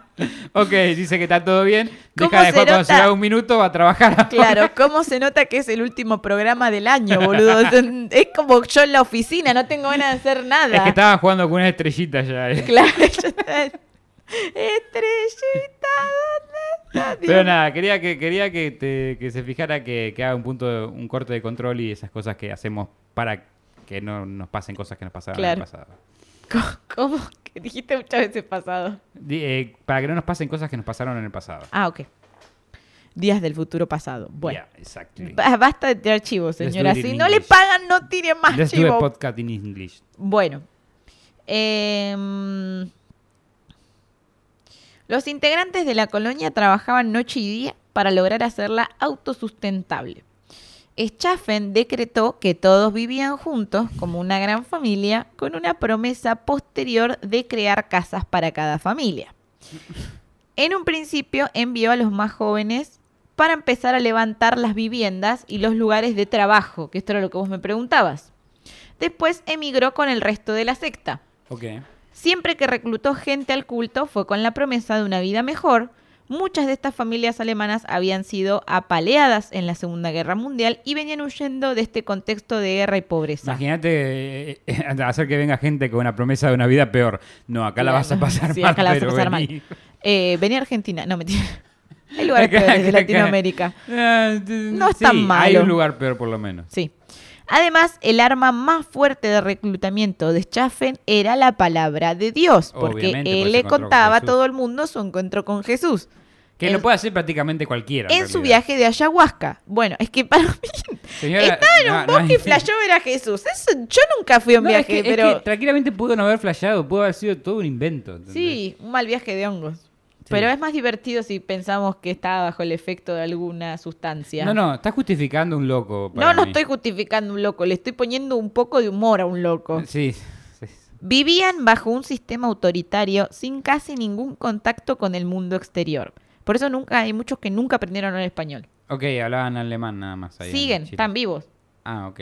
Speaker 3: Ok, dice que está todo bien.
Speaker 2: ¿Cómo
Speaker 3: Deja de
Speaker 2: se
Speaker 3: jugar cuando se da un minuto, va a trabajar.
Speaker 2: Claro, ¿cómo se nota que es el último programa del año, boludo? Es como yo en la oficina, no tengo ganas de hacer nada.
Speaker 3: Es que estaba jugando con una estrellita ya. eh.
Speaker 2: Claro, yo estaba- Estrellita, ¿dónde está? Dios
Speaker 3: Pero nada, quería que, quería que, te- que se fijara que, que haga un punto, un corte de control y esas cosas que hacemos para que no nos pasen cosas que nos pasaron en el pasado.
Speaker 2: ¿Cómo? Que dijiste muchas veces pasado.
Speaker 3: Eh, para que no nos pasen cosas que nos pasaron en el pasado.
Speaker 2: Ah, ok. Días del futuro pasado. Bueno.
Speaker 3: Yeah,
Speaker 2: Basta de tirar chivos,
Speaker 3: Let's
Speaker 2: señora. Si no le
Speaker 3: English.
Speaker 2: pagan, no tire más
Speaker 3: Let's do a
Speaker 2: chivos.
Speaker 3: podcast in English.
Speaker 2: Bueno. Em, los integrantes de la colonia trabajaban noche y día para lograr hacerla autosustentable. Schaffen decretó que todos vivían juntos como una gran familia con una promesa posterior de crear casas para cada familia. En un principio envió a los más jóvenes para empezar a levantar las viviendas y los lugares de trabajo, que esto era lo que vos me preguntabas. Después emigró con el resto de la secta. Siempre que reclutó gente al culto fue con la promesa de una vida mejor. Muchas de estas familias alemanas habían sido apaleadas en la Segunda Guerra Mundial y venían huyendo de este contexto de guerra y pobreza.
Speaker 3: Imagínate eh, eh, hacer que venga gente con una promesa de una vida peor. No, acá la vas a pasar
Speaker 2: Sí,
Speaker 3: mal,
Speaker 2: acá la vas a pasar
Speaker 3: vení.
Speaker 2: mal. Eh, venía a Argentina, no mentira. Hay lugares
Speaker 3: Acá-
Speaker 2: peores de Latinoamérica.
Speaker 3: Ah,
Speaker 2: No es
Speaker 3: sí,
Speaker 2: tan
Speaker 3: Hay
Speaker 2: malo.
Speaker 3: un lugar peor por lo menos.
Speaker 2: Sí. Además, el arma más fuerte de reclutamiento de Schaffen era la palabra de Dios, porque
Speaker 3: Obviamente,
Speaker 2: él le
Speaker 3: con
Speaker 2: contaba a todo el mundo su encuentro con Jesús.
Speaker 3: Que
Speaker 2: En-
Speaker 3: lo puede hacer prácticamente cualquiera.
Speaker 2: en su viaje de ayahuasca. Bueno, es que para mí
Speaker 3: Señora,
Speaker 2: estaba en un
Speaker 3: no, no
Speaker 2: bosque y flashó ver a Jesús. Eso, yo nunca fui a un
Speaker 3: No, es
Speaker 2: viaje,
Speaker 3: es
Speaker 2: pero
Speaker 3: que tranquilamente pudo no haber flasheado, pudo haber sido todo un invento. ¿entendés?
Speaker 2: sí, un mal viaje de hongos. Pero es más divertido si pensamos que estaba bajo el efecto de alguna sustancia.
Speaker 3: No, no, estás justificando un loco.
Speaker 2: No,
Speaker 3: para
Speaker 2: no
Speaker 3: mí.
Speaker 2: estoy justificando un loco, le estoy poniendo un poco de humor a un loco.
Speaker 3: Sí, sí.
Speaker 2: Vivían bajo un sistema autoritario sin casi ningún contacto con el mundo exterior. Por eso nunca hay muchos que nunca aprendieron hablar español.
Speaker 3: Ok, hablaban alemán nada más. ahí en
Speaker 2: Siguen, están vivos.
Speaker 3: Ah, ok.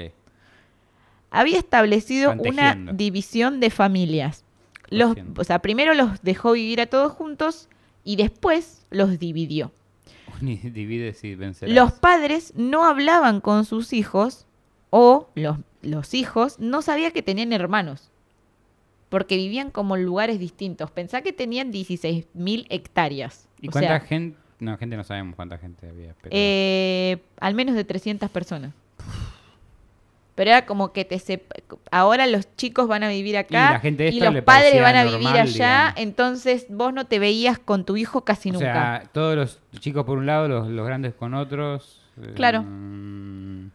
Speaker 2: Había establecido una división de familias. Los, o sea, primero los dejó vivir a todos juntos y después los dividió.
Speaker 3: Ni divides y vencerás.
Speaker 2: Los padres no hablaban con sus hijos o los, los hijos no sabían que tenían hermanos. Porque vivían como en lugares distintos. Pensá que tenían 16.000 hectáreas.
Speaker 3: ¿Y
Speaker 2: o
Speaker 3: cuánta
Speaker 2: sea,
Speaker 3: gente? No, gente no sabemos cuánta gente había. Pero...
Speaker 2: eh, al menos de 300 personas. Pero era como que te sep- ahora los chicos van a vivir acá
Speaker 3: la gente
Speaker 2: y los padres van a vivir allá,
Speaker 3: digamos.
Speaker 2: entonces vos no te veías con tu hijo casi
Speaker 3: o
Speaker 2: nunca.
Speaker 3: sea, todos los chicos por un lado, los, los grandes con otros. eh,
Speaker 2: Claro.
Speaker 3: mm,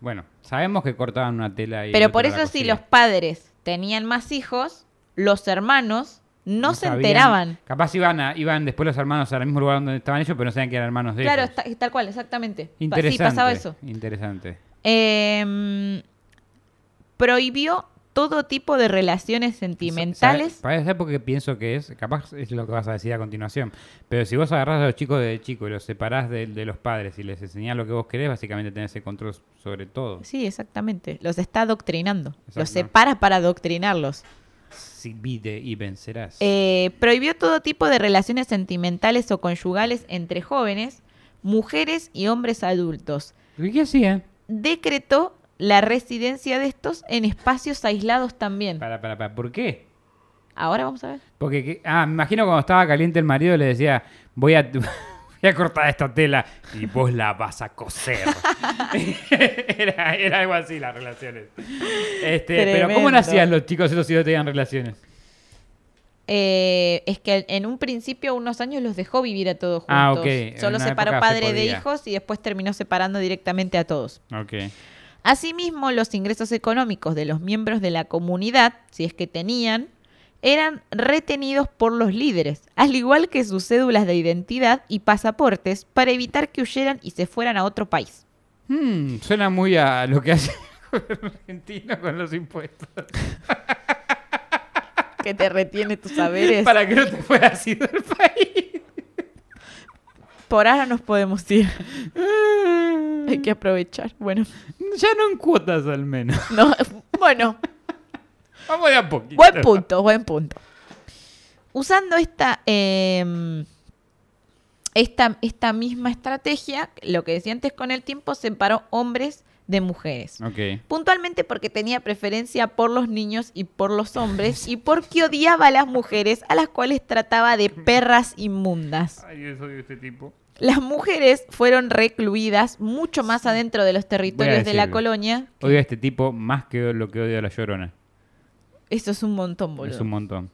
Speaker 3: bueno, sabemos que cortaban una tela y.
Speaker 2: Pero por eso si los padres tenían más hijos, los hermanos no, se
Speaker 3: sabían-
Speaker 2: enteraban.
Speaker 3: Capaz iban, a- iban después los hermanos al mismo lugar donde estaban ellos, pero no sabían que eran hermanos de
Speaker 2: Claro,
Speaker 3: ellos.
Speaker 2: está- tal cual, exactamente.
Speaker 3: Interesante.
Speaker 2: Sí, pasaba eso.
Speaker 3: Interesante.
Speaker 2: Em, prohibió todo tipo de relaciones sentimentales.
Speaker 3: ¿Sabes ¿Sabes por qué pienso que es? Capaz es lo que vas a decir a continuación. Pero si vos agarrás a los chicos de chico y los separás de, de los padres y les enseñás lo que vos querés, básicamente tenés el control sobre todo.
Speaker 2: Sí, exactamente. Los está adoctrinando. Los
Speaker 3: Exacto.
Speaker 2: separa para adoctrinarlos.
Speaker 3: Si vide y vencerás.
Speaker 2: Eh, prohibió todo tipo de relaciones sentimentales o conyugales entre jóvenes, mujeres y hombres adultos.
Speaker 3: ¿Y ¿Qué hacían?
Speaker 2: Decretó la residencia de estos en espacios aislados también.
Speaker 3: Para, para, para. ¿Por qué?
Speaker 2: Ahora vamos a ver.
Speaker 3: Porque, ah, me imagino cuando estaba caliente el marido le decía, voy a, voy a cortar esta tela y vos la vas a coser. era, era algo así las relaciones. Este, pero ¿cómo
Speaker 2: Tremendo.
Speaker 3: nacían los chicos esos si no tenían relaciones?
Speaker 2: Eh, es que en un principio, unos años, los dejó vivir a todos juntos.
Speaker 3: Ah, ok. En
Speaker 2: Solo separó
Speaker 3: se
Speaker 2: padre de hijos y después terminó separando directamente a todos.
Speaker 3: Ok.
Speaker 2: Asimismo, los ingresos económicos de los miembros de la comunidad, si es que tenían, eran retenidos por los líderes, al igual que sus cédulas de identidad y pasaportes, para evitar que huyeran y se fueran a otro país.
Speaker 3: Hmm, suena muy a lo que hace el gobierno argentino con los impuestos.
Speaker 2: Que te retiene tus saberes.
Speaker 3: Para que no te fueras ir del país.
Speaker 2: Por ahora nos podemos ir. Hay que aprovechar. Bueno,
Speaker 3: Ya no en cuotas al menos.
Speaker 2: no, bueno,
Speaker 3: Vamos de a poquito.
Speaker 2: buen punto, buen punto. Usando esta, eh, esta, esta misma estrategia, lo que decía antes con el tiempo, separó hombres de mujeres. Puntualmente porque tenía preferencia por los niños y por los hombres y porque odiaba a las mujeres a las cuales trataba de perras inmundas.
Speaker 3: Ay, yo soy este tipo.
Speaker 2: Las mujeres fueron recluidas mucho más adentro de los territorios de la colonia.
Speaker 3: Odio a este tipo más que lo que odio a la llorona.
Speaker 2: Eso es un montón, boludo.
Speaker 3: Es un montón.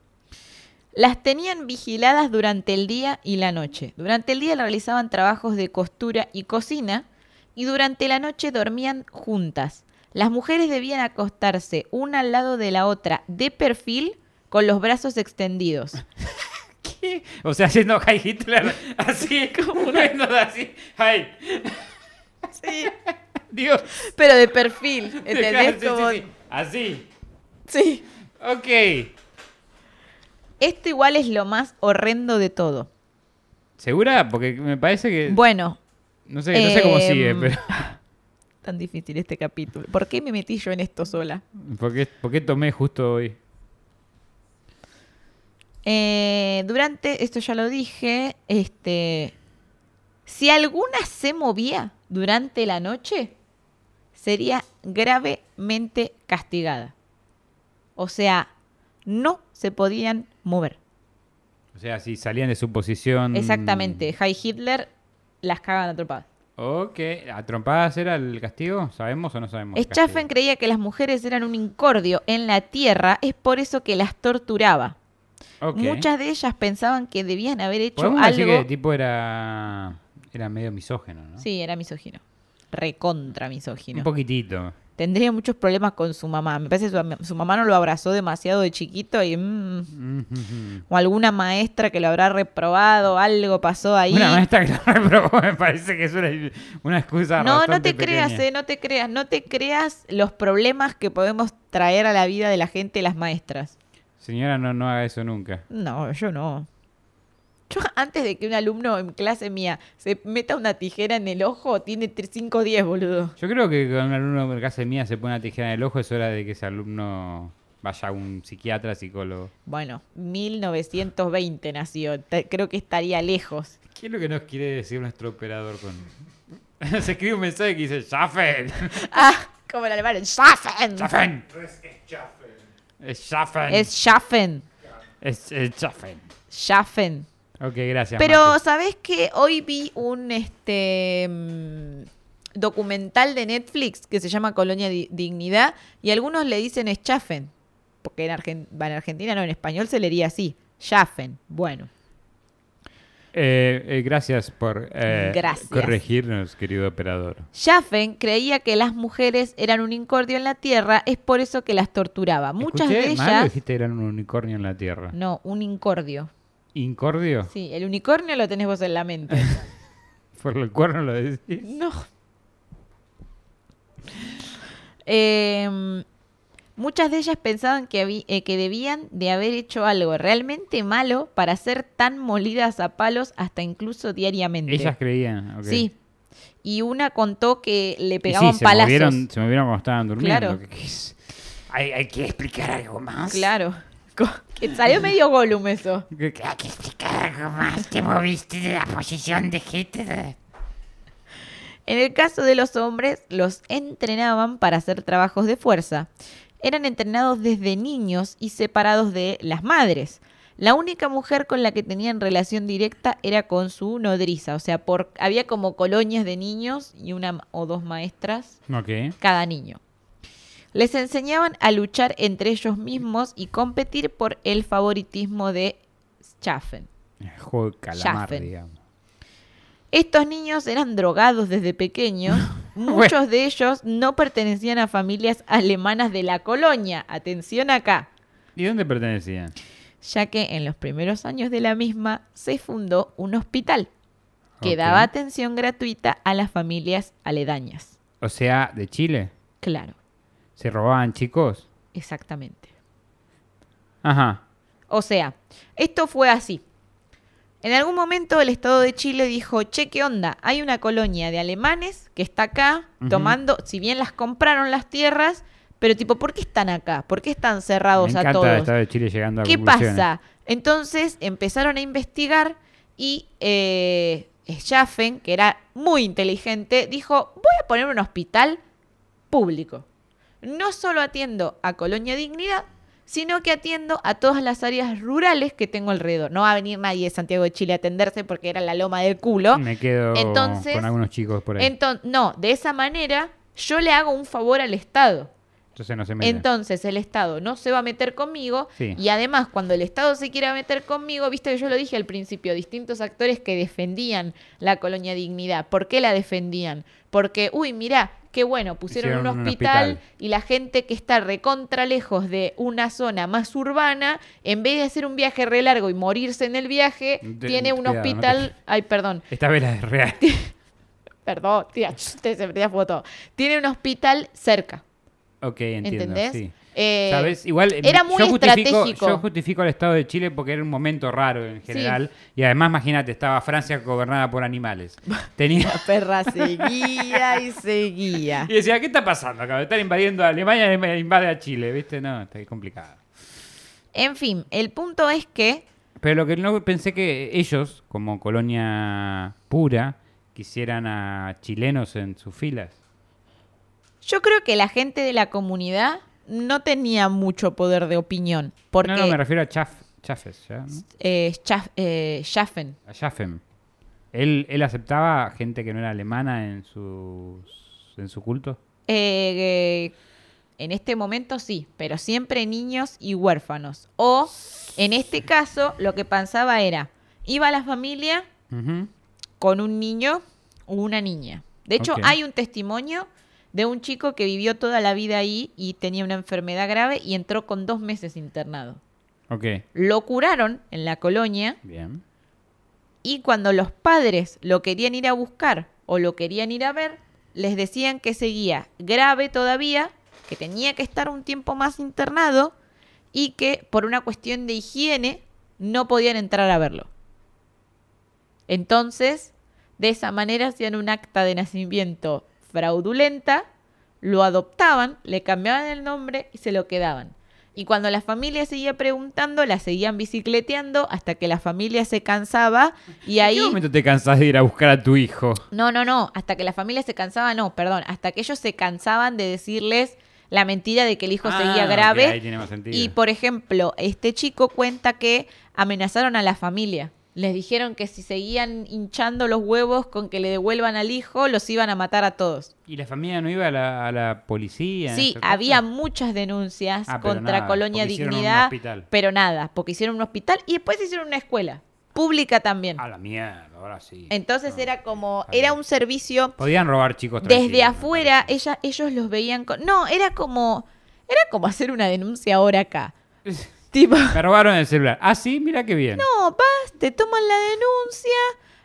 Speaker 2: Las tenían vigiladas durante el día y la noche. Durante el día realizaban trabajos de costura y cocina y durante la noche dormían juntas. Las mujeres debían acostarse una al lado de la otra de perfil con los brazos extendidos.
Speaker 3: ¿Qué? O sea, haciendo High Hitler así, como una así. ¡Ay!
Speaker 2: Sí,
Speaker 3: Dios.
Speaker 2: pero de perfil, ¿entendés?
Speaker 3: sí,
Speaker 2: Como-
Speaker 3: sí. Así.
Speaker 2: sí.
Speaker 3: Ok.
Speaker 2: Esto igual es lo más horrendo de todo.
Speaker 3: ¿Segura? Porque me parece que.
Speaker 2: Bueno,
Speaker 3: no sé, no sé cómo
Speaker 2: em,
Speaker 3: sigue, pero.
Speaker 2: tan difícil este capítulo. ¿Por qué me metí yo en esto sola?
Speaker 3: ¿Por qué, por qué tomé justo hoy?
Speaker 2: Eh, durante, esto ya lo dije, este, si alguna se movía durante la noche, sería gravemente castigada. O sea, no se podían mover.
Speaker 3: O sea, si salían de su posición.
Speaker 2: Exactamente, High Hitler las cagan a trompadas.
Speaker 3: Ok. ¿A trompadas era el castigo? ¿Sabemos o no sabemos?
Speaker 2: Schaffen creía que las mujeres eran un incordio en la tierra, es por eso que las torturaba.
Speaker 3: Ok.
Speaker 2: Muchas de ellas pensaban que debían haber hecho algo.
Speaker 3: decir que el tipo era. Era medio misógeno, ¿no?
Speaker 2: Sí, era misógino. Recontra misógino.
Speaker 3: Un poquitito.
Speaker 2: Tendría muchos problemas con su mamá. Me parece que su, su mamá no lo abrazó demasiado de chiquito y... mm, o alguna maestra que lo habrá reprobado, algo pasó ahí.
Speaker 3: Una maestra que lo reprobó me parece que es una, una excusa
Speaker 2: no, no te creas, eh, no te creas, no te creas los problemas que podemos traer a la vida de la gente las maestras.
Speaker 3: Señora, no, no haga eso nunca.
Speaker 2: No, yo no. Yo antes de que un alumno en clase mía se meta una tijera en el ojo, tiene 5 o 10, boludo.
Speaker 3: Yo creo que con un alumno en casa mía se pone una tijera en el ojo, es hora de que ese alumno vaya a un psiquiatra, psicólogo.
Speaker 2: Bueno, 1920 nació. Creo que estaría lejos.
Speaker 3: ¿Qué es lo que nos quiere decir nuestro operador con...? se escribe un mensaje que dice ¡Schaffen!
Speaker 2: Ah, como el alemán. Schaffen.
Speaker 3: ¡Schaffen! Es Schaffen.
Speaker 2: Es Schaffen.
Speaker 3: Es, es Schaffen.
Speaker 2: Schaffen.
Speaker 3: Ok, gracias.
Speaker 2: Pero,
Speaker 3: Mati.
Speaker 2: ¿sabés qué? Hoy vi un este mm, documental de Netflix que se llama Colonia Di- Dignidad y algunos le dicen Schaffen. Porque en, Argen- en Argentina no, en español se leería así. Schaffen. Bueno.
Speaker 3: Eh, eh, gracias por eh,
Speaker 2: Gracias.
Speaker 3: corregirnos, querido operador.
Speaker 2: Schaffen creía que las mujeres eran un incordio en la tierra, es por eso que las torturaba. Muchas
Speaker 3: ¿Escuché
Speaker 2: de
Speaker 3: mal
Speaker 2: ellas...
Speaker 3: dijiste que eran un unicornio en la Tierra?
Speaker 2: No, un incordio.
Speaker 3: ¿Incordio?
Speaker 2: Sí, el unicornio lo tenés vos en la mente.
Speaker 3: Por el cuerno lo decís.
Speaker 2: No. Em, muchas de ellas pensaban que, habí- eh, que debían de haber hecho algo realmente malo para ser tan molidas a palos hasta incluso diariamente.
Speaker 3: Ellas creían. ok.
Speaker 2: Sí. Y una contó que le
Speaker 3: Y
Speaker 2: pegaban
Speaker 3: sí, se
Speaker 2: palazos.
Speaker 3: movieron, se movieron cuando estaban durmiendo.
Speaker 2: Claro.
Speaker 3: ¿Qué- qué es? ¿Hay, hay que explicar algo más.
Speaker 2: Claro. Que salió medio Gollum eso.
Speaker 3: ¿Qué- qué- Hay que explicar algo más. Te moviste de la posición de Hitler.
Speaker 2: En el caso de los hombres, los entrenaban para hacer trabajos de fuerza. Eran entrenados desde niños y separados de las madres. La única mujer con la que tenían relación directa era con su nodriza, o sea, por, había como colonias de niños y una o dos maestras cada niño. Les enseñaban a luchar entre ellos mismos y competir por el favoritismo de Schaffen.
Speaker 3: El juego de calamar,
Speaker 2: Schaffen.
Speaker 3: digamos.
Speaker 2: Estos niños eran drogados desde pequeños. Muchos de ellos no pertenecían a familias alemanas de la colonia. Atención acá.
Speaker 3: ¿Y dónde pertenecían?
Speaker 2: ya que en los primeros años de la misma se fundó un hospital que daba atención gratuita a las familias aledañas.
Speaker 3: O sea, de Chile.
Speaker 2: Claro,
Speaker 3: ¿Se robaban chicos?
Speaker 2: exactamente.
Speaker 3: Ajá.
Speaker 2: O sea, esto fue así. En algún momento el Estado de Chile dijo, che, ¿qué onda? Hay una colonia de alemanes que está acá tomando, si bien las compraron las tierras, pero tipo, ¿por qué están acá? ¿Por qué están cerrados
Speaker 3: Me
Speaker 2: a
Speaker 3: encanta el
Speaker 2: todos?
Speaker 3: Estado de Chile llegando a
Speaker 2: ¿Qué pasa? Entonces empezaron a investigar y eh, Schaffen, que era muy inteligente, dijo, voy a poner un hospital público. No solo atiendo a Colonia Dignidad, sino que atiendo a todas las áreas rurales que tengo alrededor. No va a venir nadie de Santiago de Chile a atenderse porque era la loma del culo.
Speaker 3: Me quedo
Speaker 2: Entonces-
Speaker 3: con algunos chicos por ahí.
Speaker 2: No, de esa manera yo le hago un favor al Estado.
Speaker 3: Entonces no se.
Speaker 2: Entonces el Estado no se va a meter conmigo
Speaker 3: Sí.
Speaker 2: y además cuando el Estado se quiera meter conmigo, viste que yo lo dije al principio, distintos actores que defendían la colonia dignidad. ¿Por qué la defendían? Porque, uy, mirá, qué bueno, pusieron
Speaker 3: Hicieron
Speaker 2: un
Speaker 3: un
Speaker 2: hospital, y la gente que está recontra lejos de una zona más urbana, en vez de hacer un viaje re largo y morirse en el viaje,
Speaker 3: Te-
Speaker 2: tiene un
Speaker 3: cuidado, no te-
Speaker 2: hospital... Ay, perdón.
Speaker 3: Esta vela es real.
Speaker 2: Perdón, tía, usted se perdía foto. Tiene un hospital cerca.
Speaker 3: ok, entiendo.
Speaker 2: ¿Entendés?
Speaker 3: Sí.
Speaker 2: Eh,
Speaker 3: ¿Sabes? Igual eh,
Speaker 2: era muy
Speaker 3: yo justifico,
Speaker 2: estratégico.
Speaker 3: yo justifico el Estado de Chile porque era un momento raro en general. Y además, imagínate, estaba Francia gobernada por animales. Tenía...
Speaker 2: La perra seguía y seguía.
Speaker 3: Y decía, ¿qué está pasando acá? Están invadiendo a Alemania y invade a Chile, ¿viste? No, está complicado.
Speaker 2: En fin, el punto es que
Speaker 3: Pero lo que no pensé que ellos, como colonia pura, quisieran a chilenos en sus filas.
Speaker 2: yo creo que la gente de la comunidad no tenía mucho poder de opinión. Porque
Speaker 3: No, no, me refiero a Chaff, Chaffes, ¿ya? ¿no?
Speaker 2: eh, Schaff- eh, Schaffen,
Speaker 3: A Schaffen. Él, él aceptaba gente que no era alemana en, sus, en su culto.
Speaker 2: eh, eh, en este momento sí, pero siempre niños y huérfanos. O, en este caso, lo que pasaba era, iba la familia con un niño o una niña. De hecho, hay un testimonio de un chico que vivió toda la vida ahí y tenía una enfermedad grave y entró con dos meses internado.
Speaker 3: Ok,
Speaker 2: Lo curaron en la colonia
Speaker 3: bien.
Speaker 2: y cuando los padres lo querían ir a buscar o lo querían ir a ver, les decían que seguía grave todavía, que tenía que estar un tiempo más internado y que por una cuestión de higiene no podían entrar a verlo. Entonces, de esa manera hacían un acta de nacimiento fraudulenta, lo adoptaban, le cambiaban el nombre y se lo quedaban. Y cuando la familia seguía preguntando, la seguían bicicleteando hasta que la familia se cansaba y
Speaker 3: ¿En
Speaker 2: ahí...
Speaker 3: qué momento te cansás de ir a buscar a tu hijo?
Speaker 2: No, no, no, hasta que la familia se cansaba, no, perdón, hasta que ellos se cansaban de decirles la mentira de que el hijo
Speaker 3: Ah,
Speaker 2: seguía grave.
Speaker 3: ahí tiene más sentido.
Speaker 2: y por ejemplo, este chico cuenta que amenazaron a la familia. Les dijeron que si seguían hinchando los huevos con que le devuelvan al hijo, los iban a matar a todos.
Speaker 3: ¿Y la familia no iba a la, a la policía?
Speaker 2: Sí,
Speaker 3: cosa?
Speaker 2: había muchas denuncias
Speaker 3: Ah,
Speaker 2: contra
Speaker 3: nada,
Speaker 2: Colonia Dignidad, pero nada, porque hicieron un hospital y después hicieron una escuela pública también.
Speaker 3: A la mierda, ahora sí.
Speaker 2: Entonces
Speaker 3: No,
Speaker 2: era como, era un servicio
Speaker 3: Podían robar chicos
Speaker 2: desde afuera, ella, ellos los veían con... No, era como, era como hacer una denuncia ahora acá. Tipo,
Speaker 3: Me robaron el celular. Ah, sí, mira qué bien.
Speaker 2: no, vas, te toman la denuncia,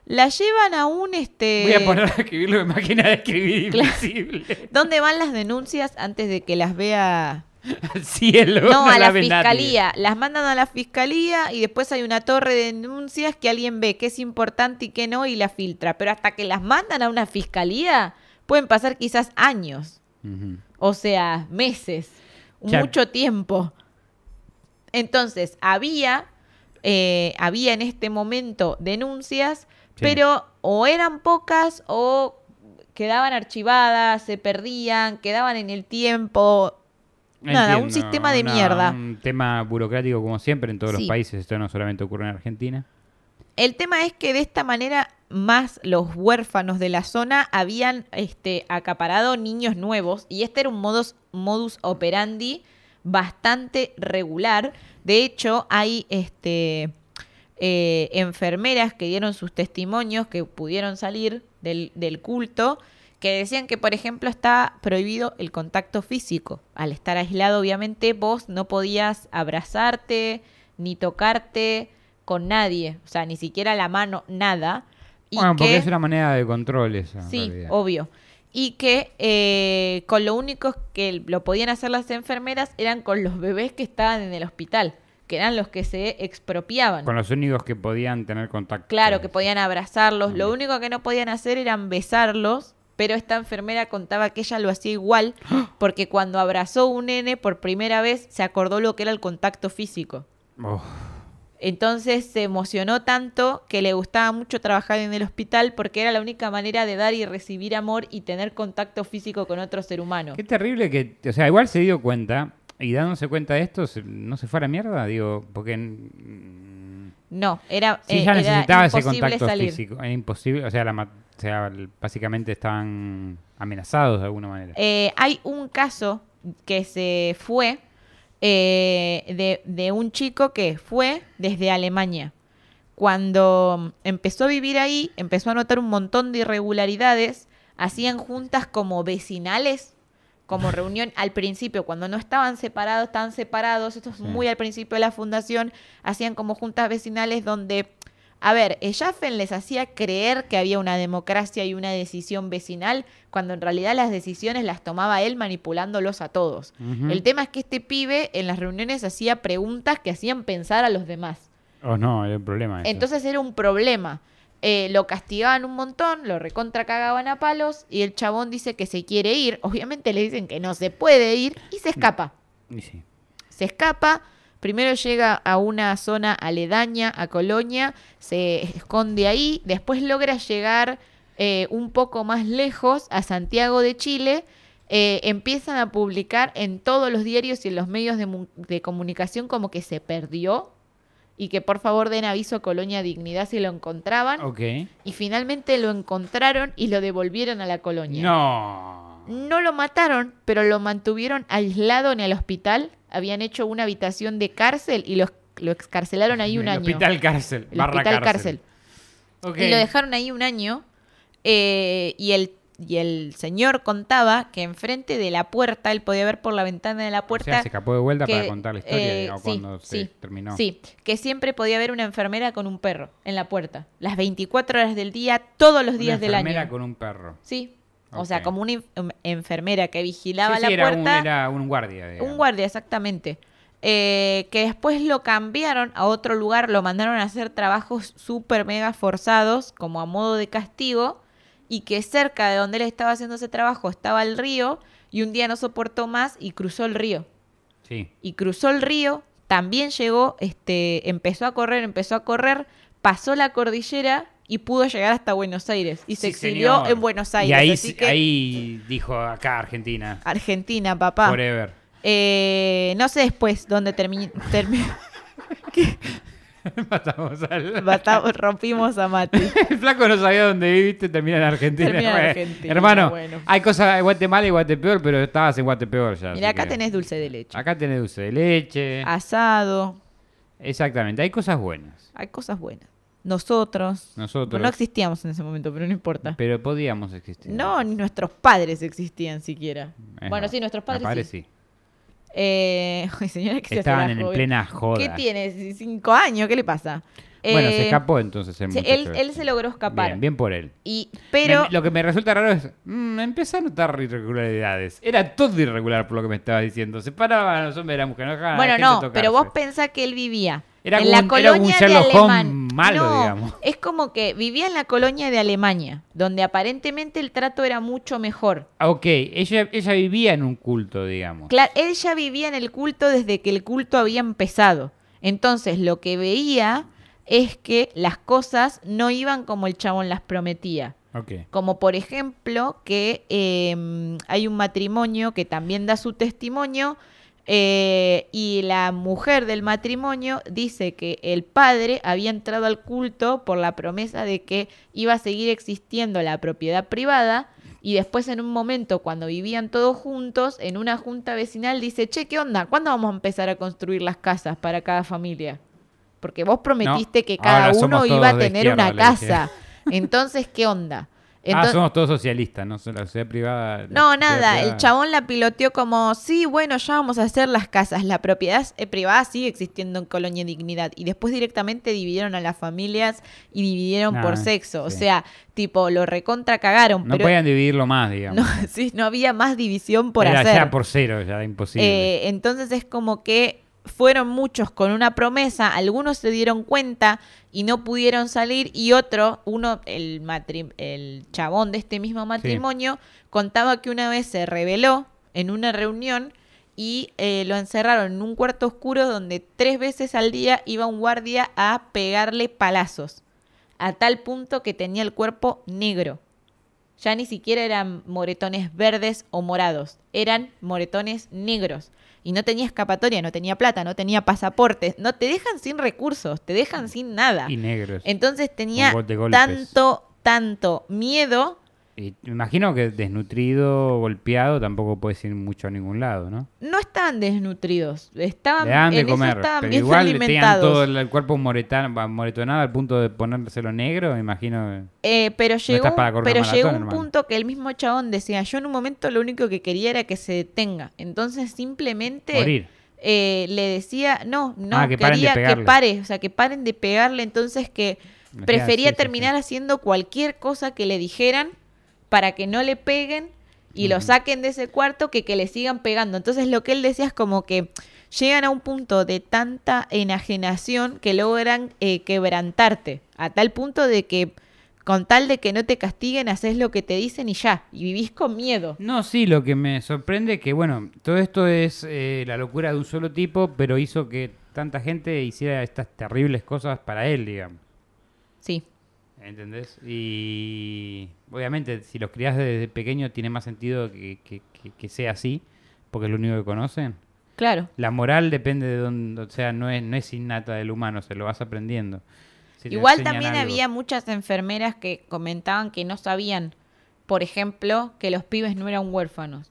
Speaker 2: la llevan a un este...
Speaker 3: Voy a poner a escribirlo en máquina de escribir
Speaker 2: Claro.
Speaker 3: invisible.
Speaker 2: ¿Dónde van las denuncias antes de que las vea
Speaker 3: Al cielo.
Speaker 2: No, a
Speaker 3: la
Speaker 2: la
Speaker 3: ve nadie.
Speaker 2: fiscalía. Las mandan a la fiscalía y después hay una torre de denuncias que alguien ve que es importante y que no y la filtra. Pero hasta que las mandan a una fiscalía pueden pasar quizás años. O sea, meses.
Speaker 3: Ya.
Speaker 2: Mucho tiempo. Entonces, había, eh, había en este momento denuncias,
Speaker 3: Sí.
Speaker 2: pero o eran pocas o quedaban archivadas, se perdían, quedaban en el tiempo. Nada, un sistema de
Speaker 3: una-
Speaker 2: mierda.
Speaker 3: Un tema burocrático como siempre en todos
Speaker 2: Sí.
Speaker 3: los países. Esto no solamente ocurre en Argentina.
Speaker 2: El tema es que de esta manera más los huérfanos de la zona habían este, acaparado niños nuevos y este era un modus, modus operandi bastante regular. De hecho, hay este, eh, enfermeras que dieron sus testimonios, que pudieron salir del, del culto, que decían que, por ejemplo, está prohibido el contacto físico. Al estar aislado, obviamente, vos no podías abrazarte ni tocarte con nadie, o sea, ni siquiera la mano, nada. Y
Speaker 3: Bueno, porque
Speaker 2: que-
Speaker 3: es una manera de control eso. en
Speaker 2: Sí,
Speaker 3: realidad.
Speaker 2: obvio. Y que eh, con lo único que lo podían hacer las enfermeras eran con los bebés que estaban en el hospital, que eran los que se expropiaban.
Speaker 3: Con los únicos que podían tener contacto.
Speaker 2: Claro, que podían abrazarlos. Lo único que no podían hacer eran besarlos, pero esta enfermera contaba que ella lo hacía igual, porque cuando abrazó un nene por primera vez se acordó lo que era el contacto físico.
Speaker 3: Oh,
Speaker 2: Entonces se emocionó tanto que le gustaba mucho trabajar en el hospital porque era la única manera de dar y recibir amor y tener contacto físico con otro ser humano.
Speaker 3: qué terrible que. O sea, igual se dio cuenta. Y dándose cuenta de esto, ¿no se fue a la mierda? Digo, porque.
Speaker 2: No, era,
Speaker 3: Si
Speaker 2: eh, era
Speaker 3: necesitaba ese contacto
Speaker 2: salir.
Speaker 3: físico. Era imposible. O sea, la o sea, básicamente estaban amenazados de alguna manera.
Speaker 2: Eh, hay un caso que se fue eh, de, de un chico que fue desde Alemania. Cuando empezó a vivir ahí, empezó a notar un montón de irregularidades. Hacían juntas como vecinales, como reunión al principio, cuando no estaban separados, estaban separados. Esto es muy al principio de la fundación. Hacían como juntas vecinales donde a ver, Jaffen les hacía creer que había una democracia y una decisión vecinal, cuando en realidad las decisiones las tomaba él manipulándolos a todos. El tema es que este pibe en las reuniones hacía preguntas que hacían pensar a los demás.
Speaker 3: Oh, no, era un problema. eso.
Speaker 2: Entonces era un problema. Eh, lo castigaban un montón, lo recontra cagaban a palos y el chabón dice que se quiere ir. Obviamente le dicen que no se puede ir y se escapa
Speaker 3: Y sí.
Speaker 2: se escapa, primero llega a una zona aledaña a Colonia, se esconde ahí, después logra llegar eh, un poco más lejos a Santiago de Chile, eh, empiezan a publicar en todos los diarios y en los medios de, mu- de comunicación como que se perdió y que por favor den aviso a Colonia Dignidad si lo encontraban.
Speaker 3: Ok.
Speaker 2: Y finalmente lo encontraron y lo devolvieron a la colonia.
Speaker 3: No.
Speaker 2: No lo mataron, pero lo mantuvieron aislado en el hospital. Habían hecho una habitación de cárcel y lo, lo excarcelaron ahí un
Speaker 3: El
Speaker 2: año.
Speaker 3: Hospital cárcel.
Speaker 2: El
Speaker 3: barra
Speaker 2: hospital
Speaker 3: cárcel.
Speaker 2: cárcel.
Speaker 3: Ok.
Speaker 2: Y lo dejaron ahí un año. eh, y, el, y el señor contaba que enfrente de la puerta, él podía ver por la ventana de la
Speaker 3: O
Speaker 2: puerta.
Speaker 3: sea, se escapó de vuelta
Speaker 2: que,
Speaker 3: para contar la historia
Speaker 2: eh,
Speaker 3: digamos,
Speaker 2: sí,
Speaker 3: cuando se
Speaker 2: sí,
Speaker 3: terminó.
Speaker 2: Sí, que siempre podía haber una enfermera con un perro en la puerta. Las 24 horas del día, todos los
Speaker 3: Una
Speaker 2: días del
Speaker 3: enfermera
Speaker 2: año.
Speaker 3: con un perro.
Speaker 2: Sí. O sea, como una inf- enfermera que vigilaba
Speaker 3: Sí,
Speaker 2: la
Speaker 3: sí, era, un,
Speaker 2: puerta.
Speaker 3: era un guardia. digamos.
Speaker 2: Un guardia, exactamente. Eh, que después lo cambiaron a otro lugar, lo mandaron a hacer trabajos súper mega forzados, como a modo de castigo, y que cerca de donde él estaba haciendo ese trabajo estaba el río, y un día no soportó más y cruzó el río.
Speaker 3: Sí.
Speaker 2: Y cruzó el río, también llegó, este, empezó a correr, empezó a correr, pasó la cordillera y pudo llegar hasta Buenos Aires. Y se exilió
Speaker 3: señor.
Speaker 2: en Buenos Aires.
Speaker 3: Y ahí,
Speaker 2: así que
Speaker 3: ahí dijo acá Argentina.
Speaker 2: Argentina, papá.
Speaker 3: Forever.
Speaker 2: Eh, no sé después dónde terminó.
Speaker 3: Matamos al...
Speaker 2: rompimos a Mati.
Speaker 3: El flaco no sabía dónde viviste, termina en Argentina.
Speaker 2: Termina en Argentina,
Speaker 3: Hermano,
Speaker 2: bueno.
Speaker 3: hay cosas en Guatemala y Guatepeor, pero estabas en Guatepeor ya.
Speaker 2: Mira, acá
Speaker 3: que-
Speaker 2: tenés dulce de leche.
Speaker 3: Acá tenés dulce de leche.
Speaker 2: Asado.
Speaker 3: Exactamente, hay cosas buenas.
Speaker 2: Hay cosas buenas. Nosotros.
Speaker 3: Nosotros.
Speaker 2: No existíamos en ese momento, pero no importa.
Speaker 3: Pero podíamos existir.
Speaker 2: No, ni nuestros padres existían siquiera.
Speaker 3: Es
Speaker 2: bueno, sí, nuestros padres, sí.
Speaker 3: sí.
Speaker 2: Eh, señora, que se
Speaker 3: Estaban en
Speaker 2: joven.
Speaker 3: plena joda.
Speaker 2: ¿Qué tiene? ¿Cinco años? ¿Qué le pasa?
Speaker 3: Bueno,
Speaker 2: Eh,
Speaker 3: se escapó entonces el
Speaker 2: él,
Speaker 3: este.
Speaker 2: él se logró escapar.
Speaker 3: Bien, bien por él.
Speaker 2: Y, pero.
Speaker 3: Me- lo que me resulta raro es, mm, empecé a notar irregularidades. Era todo irregular por lo que me estabas diciendo. Separaban a los hombres de la mujer. No
Speaker 2: Bueno, no, pero vos pensás que él vivía
Speaker 3: Era
Speaker 2: en la
Speaker 3: era un
Speaker 2: colonia de Alemania.
Speaker 3: malo,
Speaker 2: no,
Speaker 3: digamos.
Speaker 2: es como que vivía en la colonia de Alemania, donde aparentemente el trato era mucho mejor.
Speaker 3: Ah, Ok, ella, ella vivía en un culto, digamos.
Speaker 2: Claro, él ya vivía en el culto desde que el culto había empezado. Entonces, lo que veía es que las cosas no iban como el chabón las prometía.
Speaker 3: Ok.
Speaker 2: Como por ejemplo que eh, hay un matrimonio que también da su testimonio, Eh, y la mujer del matrimonio dice que el padre había entrado al culto por la promesa de que iba a seguir existiendo la propiedad privada y después en un momento cuando vivían todos juntos, en una junta vecinal dice, che, ¿qué onda? ¿Cuándo vamos a empezar a construir las casas para cada familia? Porque vos prometiste
Speaker 3: No,
Speaker 2: que cada uno iba a tener una casa. Entonces, ¿qué onda?
Speaker 3: Ah, somos todos socialistas, no la sociedad privada.
Speaker 2: no, nada, el chabón la piloteó como, sí, bueno, ya vamos a hacer las casas, la propiedad eh, privada sigue existiendo en Colonia Dignidad y después directamente dividieron a las familias y dividieron
Speaker 3: Ah,
Speaker 2: por sexo, o sea, tipo, lo recontra cagaron,
Speaker 3: No
Speaker 2: pero
Speaker 3: podían dividirlo más, digamos.
Speaker 2: no, sí, no había más división por
Speaker 3: Era
Speaker 2: hacer.
Speaker 3: ya por cero, ya era imposible.
Speaker 2: Eh, entonces es como que fueron muchos con una promesa, algunos se dieron cuenta y no pudieron salir y otro, uno, el, matri- el chabón de este mismo matrimonio, contaba que una vez se reveló en una reunión y eh, lo encerraron en un cuarto oscuro donde tres veces al día iba un guardia a pegarle palazos, a tal punto que tenía el cuerpo negro. Ya ni siquiera eran moretones verdes o morados, eran moretones negros. Y no tenía escapatoria, no tenía plata, no tenía pasaporte. No te dejan sin recursos, te dejan sin nada.
Speaker 3: y negros.
Speaker 2: Entonces tenía tanto, tanto miedo.
Speaker 3: Y me imagino que desnutrido, golpeado, tampoco puedes ir mucho a ningún lado, ¿no?
Speaker 2: No estaban desnutridos, estaban,
Speaker 3: Le dan de
Speaker 2: en eso
Speaker 3: comer,
Speaker 2: estaban
Speaker 3: pero
Speaker 2: bien
Speaker 3: igual tenían
Speaker 2: alimentados.
Speaker 3: todo el, el cuerpo moretan- va, moretonado al punto de ponérselo negro, me imagino.
Speaker 2: Eh, pero llegó, pero llegó un
Speaker 3: hermano.
Speaker 2: punto que el mismo chabón decía, yo en un momento lo único que quería era que se detenga. Entonces simplemente
Speaker 3: Morir.
Speaker 2: eh, le decía, no, no,
Speaker 3: Ah, que
Speaker 2: quería que pare, o sea, que paren de pegarle. Entonces que prefería
Speaker 3: sí, sí,
Speaker 2: terminar haciendo cualquier cosa que le dijeran para que no le peguen y lo saquen de ese cuarto que que le sigan pegando. Entonces lo que él decía es como que llegan a un punto de tanta enajenación que logran eh, quebrantarte, a tal punto de que con tal de que no te castiguen, haces lo que te dicen y ya, y vivís con miedo.
Speaker 3: No, sí, lo que me sorprende es que, bueno, todo esto es eh, la locura de un solo tipo, pero hizo que tanta gente hiciera estas terribles cosas para él, digamos.
Speaker 2: Sí,
Speaker 3: ¿Entendés? Y obviamente, si los criás desde pequeño, tiene más sentido que, que- que- que sea así, porque es lo único que conocen.
Speaker 2: claro.
Speaker 3: La moral depende de dónde, o sea, no es, no es innata del humano, se lo vas aprendiendo. Si
Speaker 2: Igual también
Speaker 3: algo.
Speaker 2: había muchas enfermeras que comentaban que no sabían, por ejemplo, que los pibes no eran huérfanos.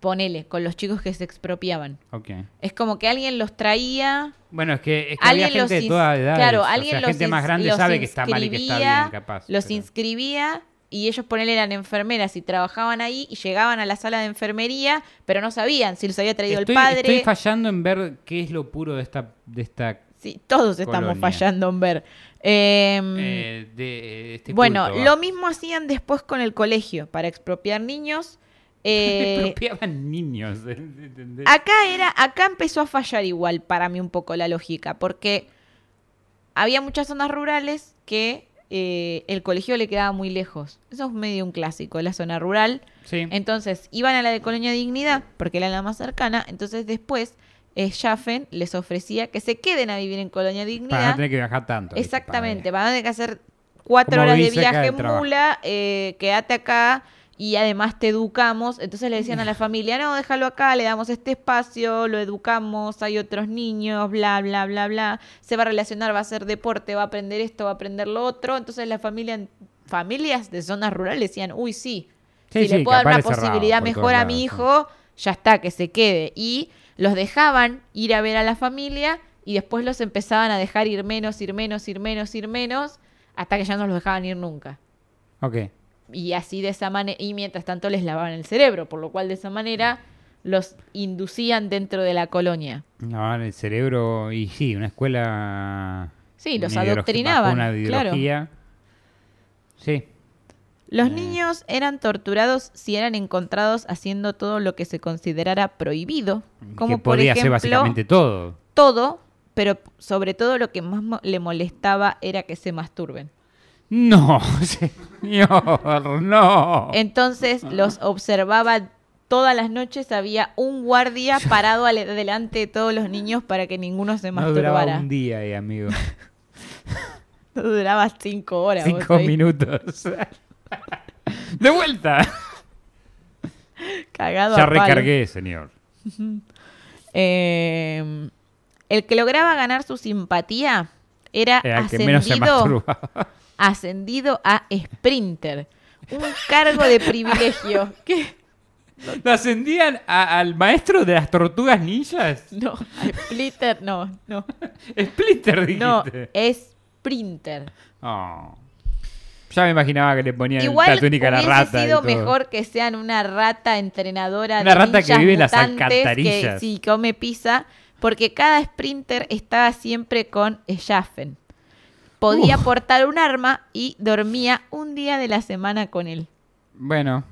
Speaker 2: Ponele, con los chicos que se expropiaban.
Speaker 3: Ok.
Speaker 2: Es como que alguien los traía,
Speaker 3: Bueno, es que, es que había
Speaker 2: alguien los
Speaker 3: gente de toda edad.
Speaker 2: claro,
Speaker 3: o sea,
Speaker 2: alguien los
Speaker 3: gente más grande sabe que está mal y que está bien, capaz.
Speaker 2: Los
Speaker 3: pero-
Speaker 2: inscribía y ellos ponele eran enfermeras y trabajaban ahí y llegaban a la sala de enfermería, pero no sabían si los había traído
Speaker 3: estoy,
Speaker 2: el padre.
Speaker 3: estoy fallando en ver qué es lo puro de esta, de esta
Speaker 2: Sí, todos estamos
Speaker 3: Colonia.
Speaker 2: fallando en ver. Em,
Speaker 3: eh, de este
Speaker 2: bueno,
Speaker 3: culto,
Speaker 2: lo mismo hacían después con el colegio para expropiar niños. Eh,
Speaker 3: Expropiaban niños. ¿entendés?
Speaker 2: acá era, acá empezó a fallar igual para mí un poco la lógica, porque había muchas zonas rurales que eh, el colegio le quedaba muy lejos. Eso es medio un clásico, la zona rural.
Speaker 3: Sí.
Speaker 2: Entonces iban a la de Colonia Dignidad, porque era la más cercana. Entonces después eh, Schaffen les ofrecía que se queden a vivir en Colonia
Speaker 3: Para
Speaker 2: Dignidad.
Speaker 3: no tener que viajar tanto.
Speaker 2: Exactamente,
Speaker 3: Para-
Speaker 2: van a tener que hacer cuatro
Speaker 3: Como
Speaker 2: horas de viaje en mula, eh, quédate acá y además te educamos. Entonces le decían a la familia, no, déjalo acá, le damos este espacio, lo educamos, hay otros niños, bla, bla, bla, bla. Se va a relacionar, va a hacer deporte, va a aprender esto, va a aprender lo otro. Entonces la familia, familias de zonas rurales decían, uy, sí,
Speaker 3: Sí,
Speaker 2: si
Speaker 3: sí,
Speaker 2: le puedo dar una posibilidad mejor a mi hijo, ya está, que se quede. Y los dejaban ir a ver a la familia y después los empezaban a dejar ir menos, ir menos, ir menos, ir menos, hasta que ya no los dejaban ir nunca.
Speaker 3: Ok.
Speaker 2: Y así de esa manera, y mientras tanto les lavaban el cerebro, por lo cual de esa manera los inducían dentro de la colonia.
Speaker 3: No, el cerebro. Y sí, una escuela.
Speaker 2: Sí, los
Speaker 3: una ideología-
Speaker 2: adoctrinaban,
Speaker 3: Una
Speaker 2: claro.
Speaker 3: ideología. Sí.
Speaker 2: Los
Speaker 3: Eh.
Speaker 2: niños eran torturados si eran encontrados haciendo todo lo que se considerara prohibido, como
Speaker 3: que
Speaker 2: por
Speaker 3: podía
Speaker 2: ejemplo
Speaker 3: ser básicamente todo.
Speaker 2: todo, pero sobre todo lo que más mo- le molestaba era que se masturben.
Speaker 3: No, señor, no.
Speaker 2: Entonces los observaba todas las noches, había un guardia parado delante de todos los niños para que ninguno se
Speaker 3: no duraba
Speaker 2: masturbara.
Speaker 3: un día ahí, amigo.
Speaker 2: Duraba cinco horas.
Speaker 3: Cinco minutos. De vuelta.
Speaker 2: Cagado
Speaker 3: Ya
Speaker 2: a palo.
Speaker 3: recargué, señor.
Speaker 2: Eh, el que lograba ganar su simpatía era,
Speaker 3: Era el que menos se
Speaker 2: ascendido,
Speaker 3: masturbaba.
Speaker 2: Ascendido a sprinter. Un cargo de privilegio. ¿Qué?
Speaker 3: ¿Lo ascendían a- al maestro de las tortugas ninjas?
Speaker 2: No, a splitter, no, no.
Speaker 3: Splinter, dijiste.
Speaker 2: No, es sprinter.
Speaker 3: Oh. Ya me imaginaba que le ponían
Speaker 2: Igual
Speaker 3: la túnica a la rata. y
Speaker 2: sido
Speaker 3: todo.
Speaker 2: mejor que sean una rata entrenadora
Speaker 3: Una
Speaker 2: de
Speaker 3: rata que vive en las alcantarillas.
Speaker 2: Que sí, come pizza, porque cada sprinter estaba siempre con Schaffen. Podía
Speaker 3: Uf.
Speaker 2: portar un arma y dormía un día de la semana con él.
Speaker 3: Bueno,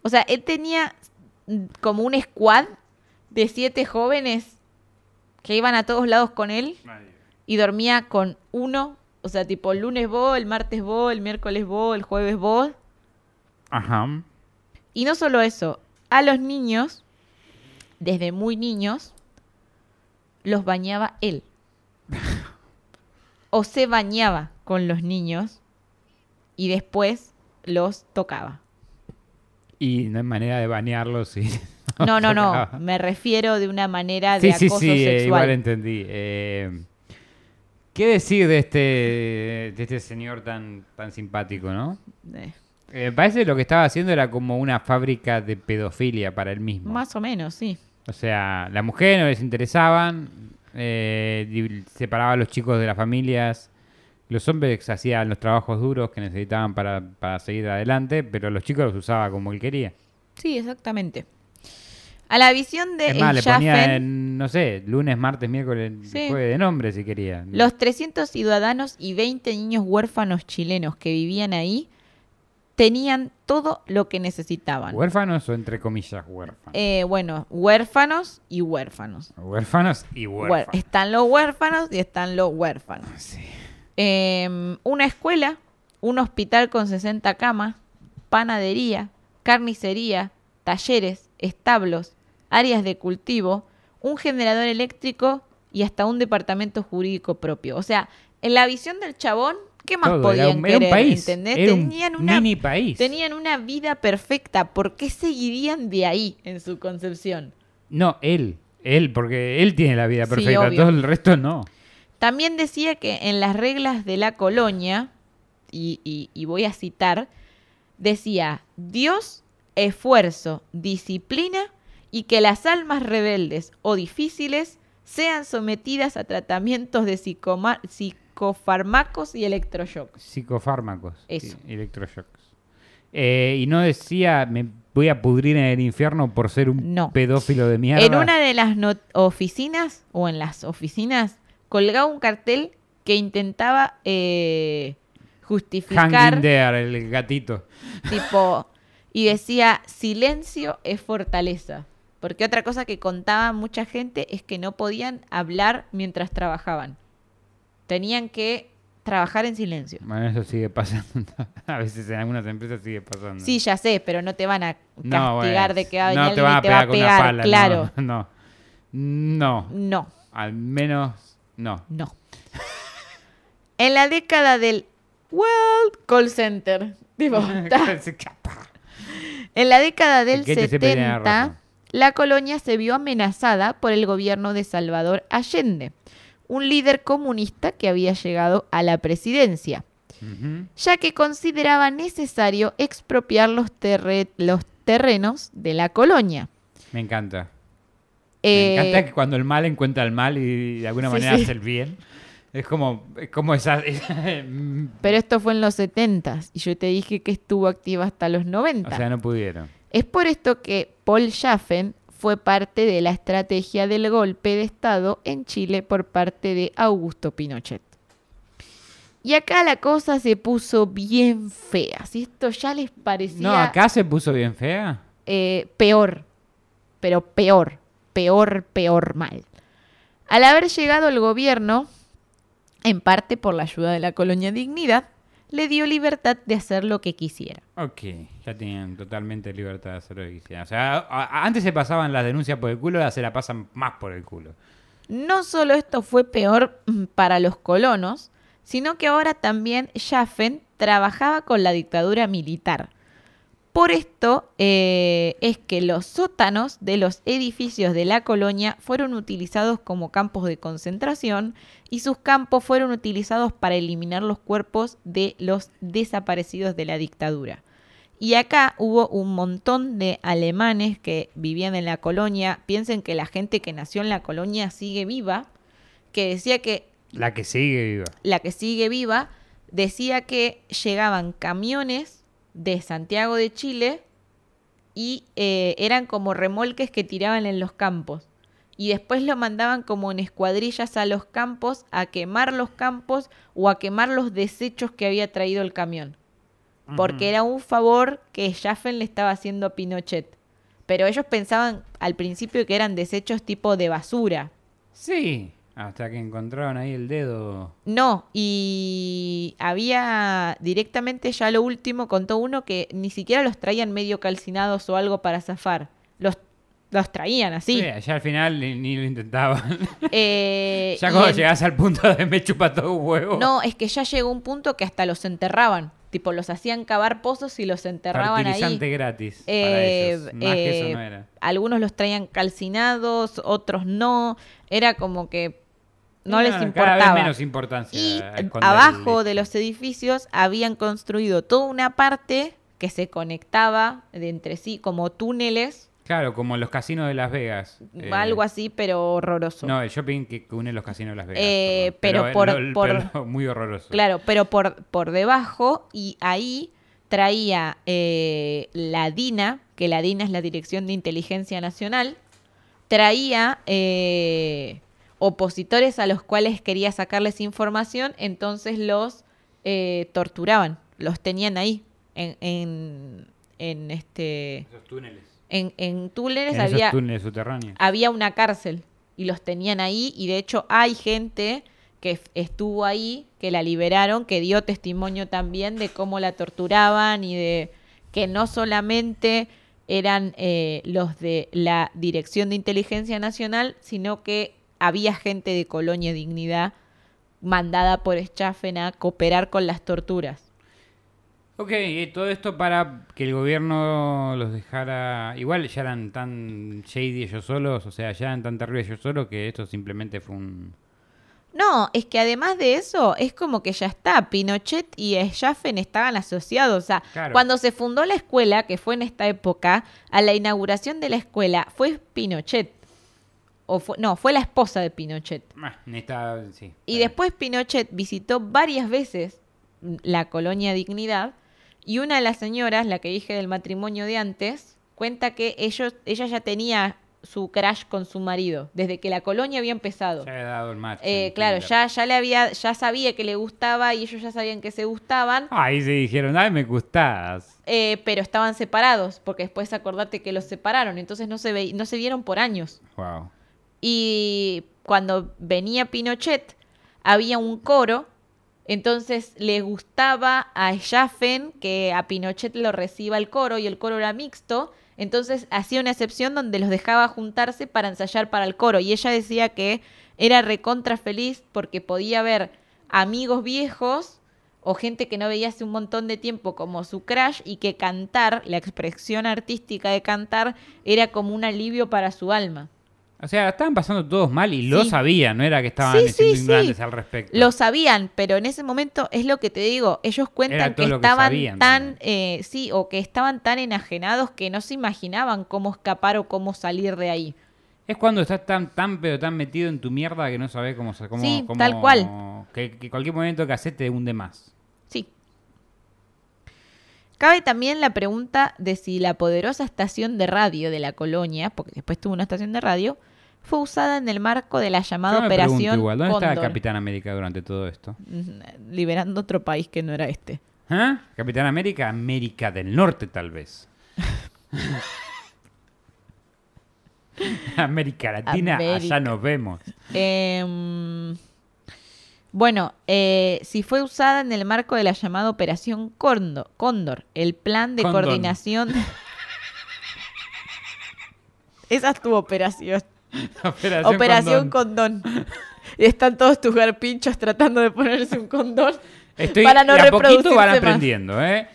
Speaker 2: O sea, él tenía como un squad de siete jóvenes que iban a todos lados con él y dormía con uno. O sea, tipo el lunes vos, el martes vos, el miércoles vos, el jueves vos.
Speaker 3: ajá.
Speaker 2: Y no solo eso, a los niños, desde muy niños, los bañaba él. o se bañaba con los niños y después los tocaba.
Speaker 3: Y no hay manera de banearlo, sí.
Speaker 2: No, no, no, me refiero de una manera de
Speaker 3: Sí, sí,
Speaker 2: acoso
Speaker 3: sí, eh,
Speaker 2: sexual.
Speaker 3: igual entendí. Eh, ¿Qué decir de este, de este señor tan, tan simpático, no?
Speaker 2: Eh,
Speaker 3: Eh, me parece que lo que estaba haciendo era como una fábrica de pedofilia para él mismo.
Speaker 2: más o menos, sí.
Speaker 3: O sea, las mujeres no les interesaban, eh, separaba a los chicos de las familias, los hombres hacían los trabajos duros que necesitaban para, para seguir adelante, pero los chicos los usaba como él quería.
Speaker 2: Sí, exactamente. A la visión de
Speaker 3: Es más, le ponía, en, no sé, lunes, martes, miércoles,
Speaker 2: Sí.
Speaker 3: jueves de nombre si quería.
Speaker 2: los 300 ciudadanos y 20 niños huérfanos chilenos que vivían ahí tenían todo lo que necesitaban.
Speaker 3: ¿Huérfanos o entre comillas huérfanos?
Speaker 2: Eh, bueno, huérfanos y huérfanos.
Speaker 3: Huérfanos y huérfanos.
Speaker 2: están los huérfanos y están los huérfanos.
Speaker 3: Sí.
Speaker 2: Eh, una escuela, un hospital con 60 camas, panadería, carnicería, talleres, establos, áreas de cultivo, un generador eléctrico y hasta un departamento jurídico propio. O sea, en la visión del chabón, ¿qué más
Speaker 3: Todo, era
Speaker 2: podían
Speaker 3: un, era un
Speaker 2: querer?
Speaker 3: país.
Speaker 2: ¿entendés?
Speaker 3: Era un
Speaker 2: tenían, una,
Speaker 3: mini país.
Speaker 2: tenían una vida perfecta. ¿Por qué seguirían de ahí en su concepción?
Speaker 3: No, él. Él, porque él tiene la vida perfecta. Todo el resto no.
Speaker 2: También decía que en las reglas de la colonia, y, y- y voy a citar, decía Dios, esfuerzo, disciplina y que las almas rebeldes o difíciles sean sometidas a tratamientos de psicoma- psicofármacos y electroshocks.
Speaker 3: Psicofármacos.
Speaker 2: Eso.
Speaker 3: y Electroshocks. Eh, y no decía, me voy a pudrir en el infierno por ser un
Speaker 2: No.
Speaker 3: pedófilo de mierda.
Speaker 2: En una de las oficinas, o en las oficinas, colgaba un cartel que intentaba eh, justificar...
Speaker 3: Hanging there, el gatito.
Speaker 2: tipo, y decía, silencio es fortaleza. Porque otra cosa que contaba mucha gente es que no podían hablar mientras trabajaban. Tenían que trabajar en silencio.
Speaker 3: Bueno, eso sigue pasando. a veces en algunas empresas sigue pasando.
Speaker 2: Sí, ya sé, pero no te van a
Speaker 3: No,
Speaker 2: castigar
Speaker 3: bueno,
Speaker 2: de que va a venir
Speaker 3: no te van a
Speaker 2: te va
Speaker 3: pegar
Speaker 2: a
Speaker 3: con una
Speaker 2: pegar.
Speaker 3: pala.
Speaker 2: claro.
Speaker 3: No, no. No.
Speaker 2: No,
Speaker 3: Al menos no.
Speaker 2: no. en la década del World Call Center. Tipo, En la década del
Speaker 3: El que siempre tiene
Speaker 2: 70,
Speaker 3: razón.
Speaker 2: la colonia se vio amenazada por el gobierno de Salvador Allende, un líder comunista que había llegado a la presidencia, ya que consideraba necesario expropiar los, terre- los terrenos de la colonia.
Speaker 3: Me encanta.
Speaker 2: Eh,
Speaker 3: Me encanta que cuando el mal encuentra el mal y de alguna
Speaker 2: Sí,
Speaker 3: manera
Speaker 2: sí.
Speaker 3: hace el bien. Es como, es como esa...
Speaker 2: pero esto fue en los 70 y yo te dije que estuvo activa hasta los 90.
Speaker 3: o sea, no pudieron.
Speaker 2: Es por esto que Paul Schaffen fue parte de la estrategia del golpe de Estado en Chile por parte de Augusto Pinochet. Y acá la cosa se puso bien fea. Si esto ya les parecía
Speaker 3: No, acá se puso bien fea.
Speaker 2: eh, peor, pero peor, peor, peor mal. Al haber llegado el gobierno, en parte por la ayuda de la colonia Dignidad, le dio libertad de hacer lo que quisiera.
Speaker 3: Ok, ya tenían totalmente libertad de hacer lo que quisieran. O sea, a- a- antes se pasaban las denuncias por el culo, ahora se la pasan más por el culo.
Speaker 2: No solo esto fue peor mm, para los colonos, sino que ahora también Schaffen trabajaba con la dictadura militar. Por esto eh, es que los sótanos de los edificios de la colonia fueron utilizados como campos de concentración y sus campos fueron utilizados para eliminar los cuerpos de los desaparecidos de la dictadura. Y acá hubo un montón de alemanes que vivían en la colonia. Piensen que la gente que nació en la colonia sigue viva, que decía que
Speaker 3: La que sigue viva.
Speaker 2: la que sigue viva, decía que llegaban camiones de Santiago de Chile y eh, eran como remolques que tiraban en los campos. Y después lo mandaban como en escuadrillas a los campos a quemar los campos o a quemar los desechos que había traído el camión. Porque era un favor que Jaffen le estaba haciendo a Pinochet. Pero ellos pensaban al principio que eran desechos tipo de basura.
Speaker 3: Sí, hasta que encontraron ahí el dedo.
Speaker 2: No, y había directamente ya lo último, contó uno que ni siquiera los traían medio calcinados o algo para zafar. Los, los traían así.
Speaker 3: Sí, ya al final ni, ni lo intentaban.
Speaker 2: Eh,
Speaker 3: ya cuando
Speaker 2: en-
Speaker 3: llegás al punto de me chupa todo un huevo.
Speaker 2: No, es que ya llegó un punto que hasta los enterraban. Tipo, los hacían cavar pozos y los enterraban
Speaker 3: Fertilizante
Speaker 2: ahí.
Speaker 3: gratis para
Speaker 2: Eh,
Speaker 3: ellos. Más que
Speaker 2: eh,
Speaker 3: eso no era.
Speaker 2: Algunos los traían calcinados, otros no. Era como que no les
Speaker 3: Cada
Speaker 2: importaba.
Speaker 3: vez menos importancia.
Speaker 2: Y abajo
Speaker 3: el
Speaker 2: de los edificios habían construido toda una parte que se conectaba de entre sí como túneles,
Speaker 3: Claro, como los casinos de Las Vegas. eh,
Speaker 2: algo así, pero horroroso.
Speaker 3: No, el shopping que une los casinos de Las Vegas.
Speaker 2: Eh, pero por-
Speaker 3: lo-
Speaker 2: por-
Speaker 3: pero muy horroroso.
Speaker 2: Claro, pero por, por debajo y ahí traía eh, la DINA, que la DINA es la Dirección de Inteligencia Nacional, traía eh, opositores a los cuales quería sacarles información, entonces los eh, torturaban, los tenían ahí, en, en, en este...
Speaker 3: Esos túneles.
Speaker 2: En, en túneles
Speaker 3: En
Speaker 2: había,
Speaker 3: esos túneles subterráneos.
Speaker 2: había una cárcel y los tenían ahí y de hecho hay gente que estuvo ahí, que la liberaron, que dio testimonio también de cómo la torturaban y de que no solamente eran eh, los de la Dirección de Inteligencia Nacional, sino que había gente de Colonia Dignidad mandada por Schaffen a cooperar con las torturas.
Speaker 3: Ok, y todo esto para que el gobierno los dejara. Igual ya eran tan shady ellos solos, o sea, ya eran tan terribles ellos solos que esto simplemente fue un.
Speaker 2: No, es que además de eso, es como que ya está, Pinochet y Schaffen estaban asociados. O sea,
Speaker 3: Claro.
Speaker 2: cuando se fundó la escuela, que fue en esta época, a la inauguración de la escuela fue Pinochet. O fue, no, fue la esposa de Pinochet.
Speaker 3: Ah, sí.
Speaker 2: Y después Pinochet visitó varias veces la colonia Dignidad y una de las señoras, la que dije del matrimonio de antes, cuenta que ellos, ella ya tenía su crash con su marido desde que la colonia había empezado.
Speaker 3: Ya había dado el match.
Speaker 2: Eh, claro, ya, ya le había, ya sabía que le gustaba y ellos ya sabían que se gustaban,
Speaker 3: Ahí se dijeron, ay, me gustás.
Speaker 2: eh, pero estaban separados, porque después acordate que los separaron, entonces no se, ve, no se vieron por años.
Speaker 3: Wow.
Speaker 2: Y cuando venía Pinochet, había un coro, entonces le gustaba a Schaffen que a Pinochet lo reciba el coro y el coro era mixto, entonces hacía una excepción donde los dejaba juntarse para ensayar para el coro y ella decía que era recontra feliz porque podía ver amigos viejos o gente que no veía hace un montón de tiempo como su crush y que cantar, la expresión artística de cantar era como un alivio para su alma.
Speaker 3: O sea, estaban pasando todos mal y lo
Speaker 2: Sí.
Speaker 3: sabían, no era que estaban
Speaker 2: Sí,
Speaker 3: siendo
Speaker 2: sí,
Speaker 3: ignorantes
Speaker 2: sí.
Speaker 3: al respecto.
Speaker 2: Lo sabían, pero en ese momento es lo que te digo, ellos cuentan que estaban
Speaker 3: sabían
Speaker 2: tan, eh, sí, o que estaban tan enajenados que no se imaginaban cómo escapar o cómo salir de ahí.
Speaker 3: Es cuando estás tan, tan, pero tan metido en tu mierda que no sabes cómo... cómo
Speaker 2: Sí,
Speaker 3: cómo-
Speaker 2: tal cual.
Speaker 3: Que, que cualquier momento que haces te hunde más.
Speaker 2: Sí. Cabe también la pregunta de si la poderosa estación de radio de la colonia, porque después tuvo una estación de radio, fue usada en el marco de la llamada
Speaker 3: Yo me
Speaker 2: Operación
Speaker 3: igual, ¿dónde estaba Capitán América durante todo esto?
Speaker 2: Mm, liberando otro país que no era este.
Speaker 3: ¿Ah? Capitán América, América del Norte tal vez. América Latina,
Speaker 2: América.
Speaker 3: allá nos vemos.
Speaker 2: Em, bueno, eh, si fue usada en el marco de la llamada Operación Cóndor, Cóndor el plan de coordinación. Esa es tu operación.
Speaker 3: Operación,
Speaker 2: Operación
Speaker 3: Condón.
Speaker 2: Condón. Y están todos tus garpinchos tratando de ponerse un condón
Speaker 3: Estoy,
Speaker 2: para no
Speaker 3: de a poquito van
Speaker 2: más.
Speaker 3: aprendiendo, ¿eh?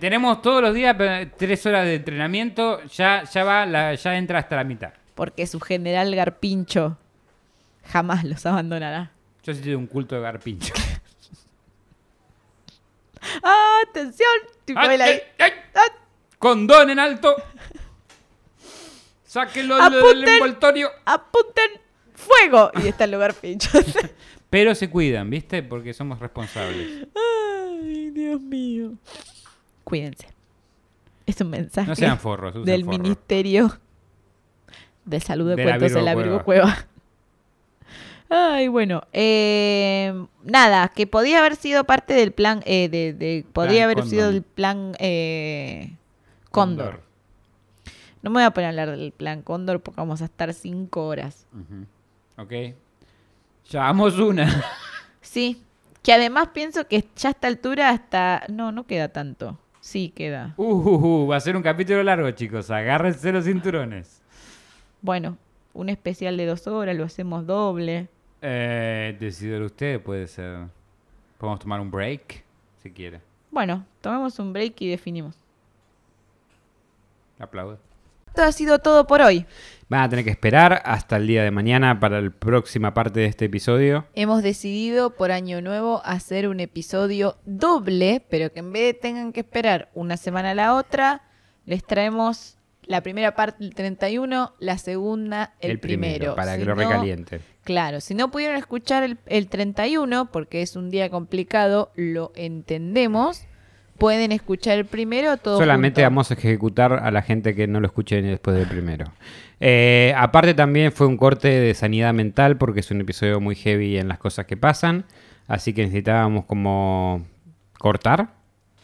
Speaker 3: Tenemos todos los días tres horas de entrenamiento, ya, ya va, la- ya entra hasta la mitad.
Speaker 2: Porque su general Garpincho jamás los abandonará.
Speaker 3: Yo sí tengo un culto de garpincho.
Speaker 2: ¡Ah, ¡Atención! Tipo,
Speaker 3: ¡Ay,
Speaker 2: él ahí-
Speaker 3: ay, ay!
Speaker 2: ¡Ah!
Speaker 3: Condón en alto. Sáquenlo del- envoltorio.
Speaker 2: ¡Apunten! ¡Fuego! Y está el lugar pincho.
Speaker 3: Pero se cuidan, ¿viste? Porque somos responsables.
Speaker 2: Ay, Dios mío. Cuídense. Es un mensaje
Speaker 3: No sean forros,
Speaker 2: del. Ministerio de Salud de,
Speaker 3: De
Speaker 2: Cuentos de la
Speaker 3: Virgo
Speaker 2: Cueva. Ay, bueno. eh, nada, que podía haber sido parte del plan, eh, de, de- podría
Speaker 3: Plan
Speaker 2: haber sido el plan eh, Cóndor. No me voy a poner a hablar del plan Cóndor porque vamos a estar cinco horas.
Speaker 3: Ujú. Ok. Llevamos una.
Speaker 2: Sí, que además pienso que ya a esta altura hasta... No, no queda tanto. Sí, queda.
Speaker 3: Uh, uh, uh, va a ser un capítulo largo, chicos. Agárrense los cinturones.
Speaker 2: Bueno, un especial de dos horas, lo hacemos doble.
Speaker 3: Eh, decidir usted, puede ser. Podemos tomar un break, si quiere.
Speaker 2: Bueno, tomemos un break y definimos.
Speaker 3: Aplaudo.
Speaker 2: Esto ha sido todo por hoy.
Speaker 3: Van a tener que esperar hasta el día de mañana para la próxima parte de este episodio.
Speaker 2: Hemos decidido por año nuevo hacer un episodio doble, pero que en vez de tengan que esperar una semana a la otra, les traemos la primera parte el 31, la segunda el, primero.
Speaker 3: Para
Speaker 2: Si
Speaker 3: que lo
Speaker 2: no-
Speaker 3: recalienten.
Speaker 2: Claro, si no pudieron escuchar el, el 31, porque es un día complicado, lo entendemos, pueden escuchar el primero todo
Speaker 3: Solamente
Speaker 2: junto.
Speaker 3: vamos a ejecutar a la gente que no lo escuche después del primero. Eh, aparte también fue un corte de sanidad mental porque es un episodio muy heavy en las cosas que pasan. Así que necesitábamos como cortar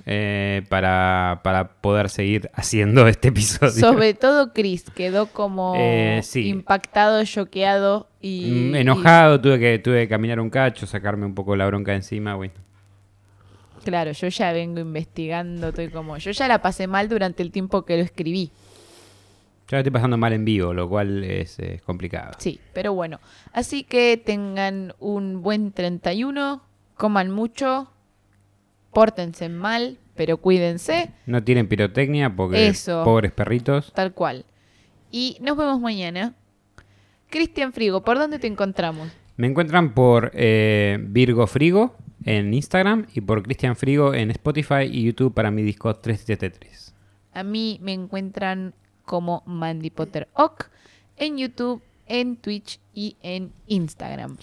Speaker 3: eh, para, para poder seguir haciendo este episodio.
Speaker 2: Sobre todo Chris quedó como
Speaker 3: Eh, sí.
Speaker 2: impactado, choqueado y...
Speaker 3: Mm, Enojado, tuve que, tuve que caminar un cacho, sacarme un poco la bronca encima. Bueno.
Speaker 2: Claro, yo ya vengo investigando, estoy como... Yo ya la pasé mal durante el tiempo que lo escribí.
Speaker 3: Yo la estoy pasando mal en vivo, lo cual es, complicado.
Speaker 2: Sí, pero bueno. Así que tengan un buen 31, coman mucho, pórtense mal, pero cuídense,
Speaker 3: No tienen pirotecnia porque
Speaker 2: Eso.
Speaker 3: pobres perritos.
Speaker 2: tal cual. Y nos vemos mañana. Cristian Frigo, ¿por dónde te encontramos?
Speaker 3: Me encuentran por eh, Virgo Frigo en Instagram y por Cristian Frigo en Spotify y YouTube para mi disco 373.
Speaker 2: A mí me encuentran como Mandy Potter Ock en YouTube, en Twitch y en Instagram.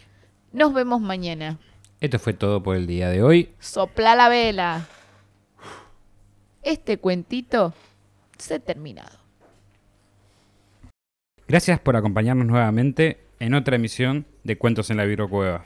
Speaker 2: Nos vemos mañana.
Speaker 3: Esto fue todo por el día de hoy.
Speaker 2: Sopla la vela. Este cuentito se ha terminado.
Speaker 3: Gracias por acompañarnos nuevamente en otra emisión de Cuentos en la Virgo Cueva.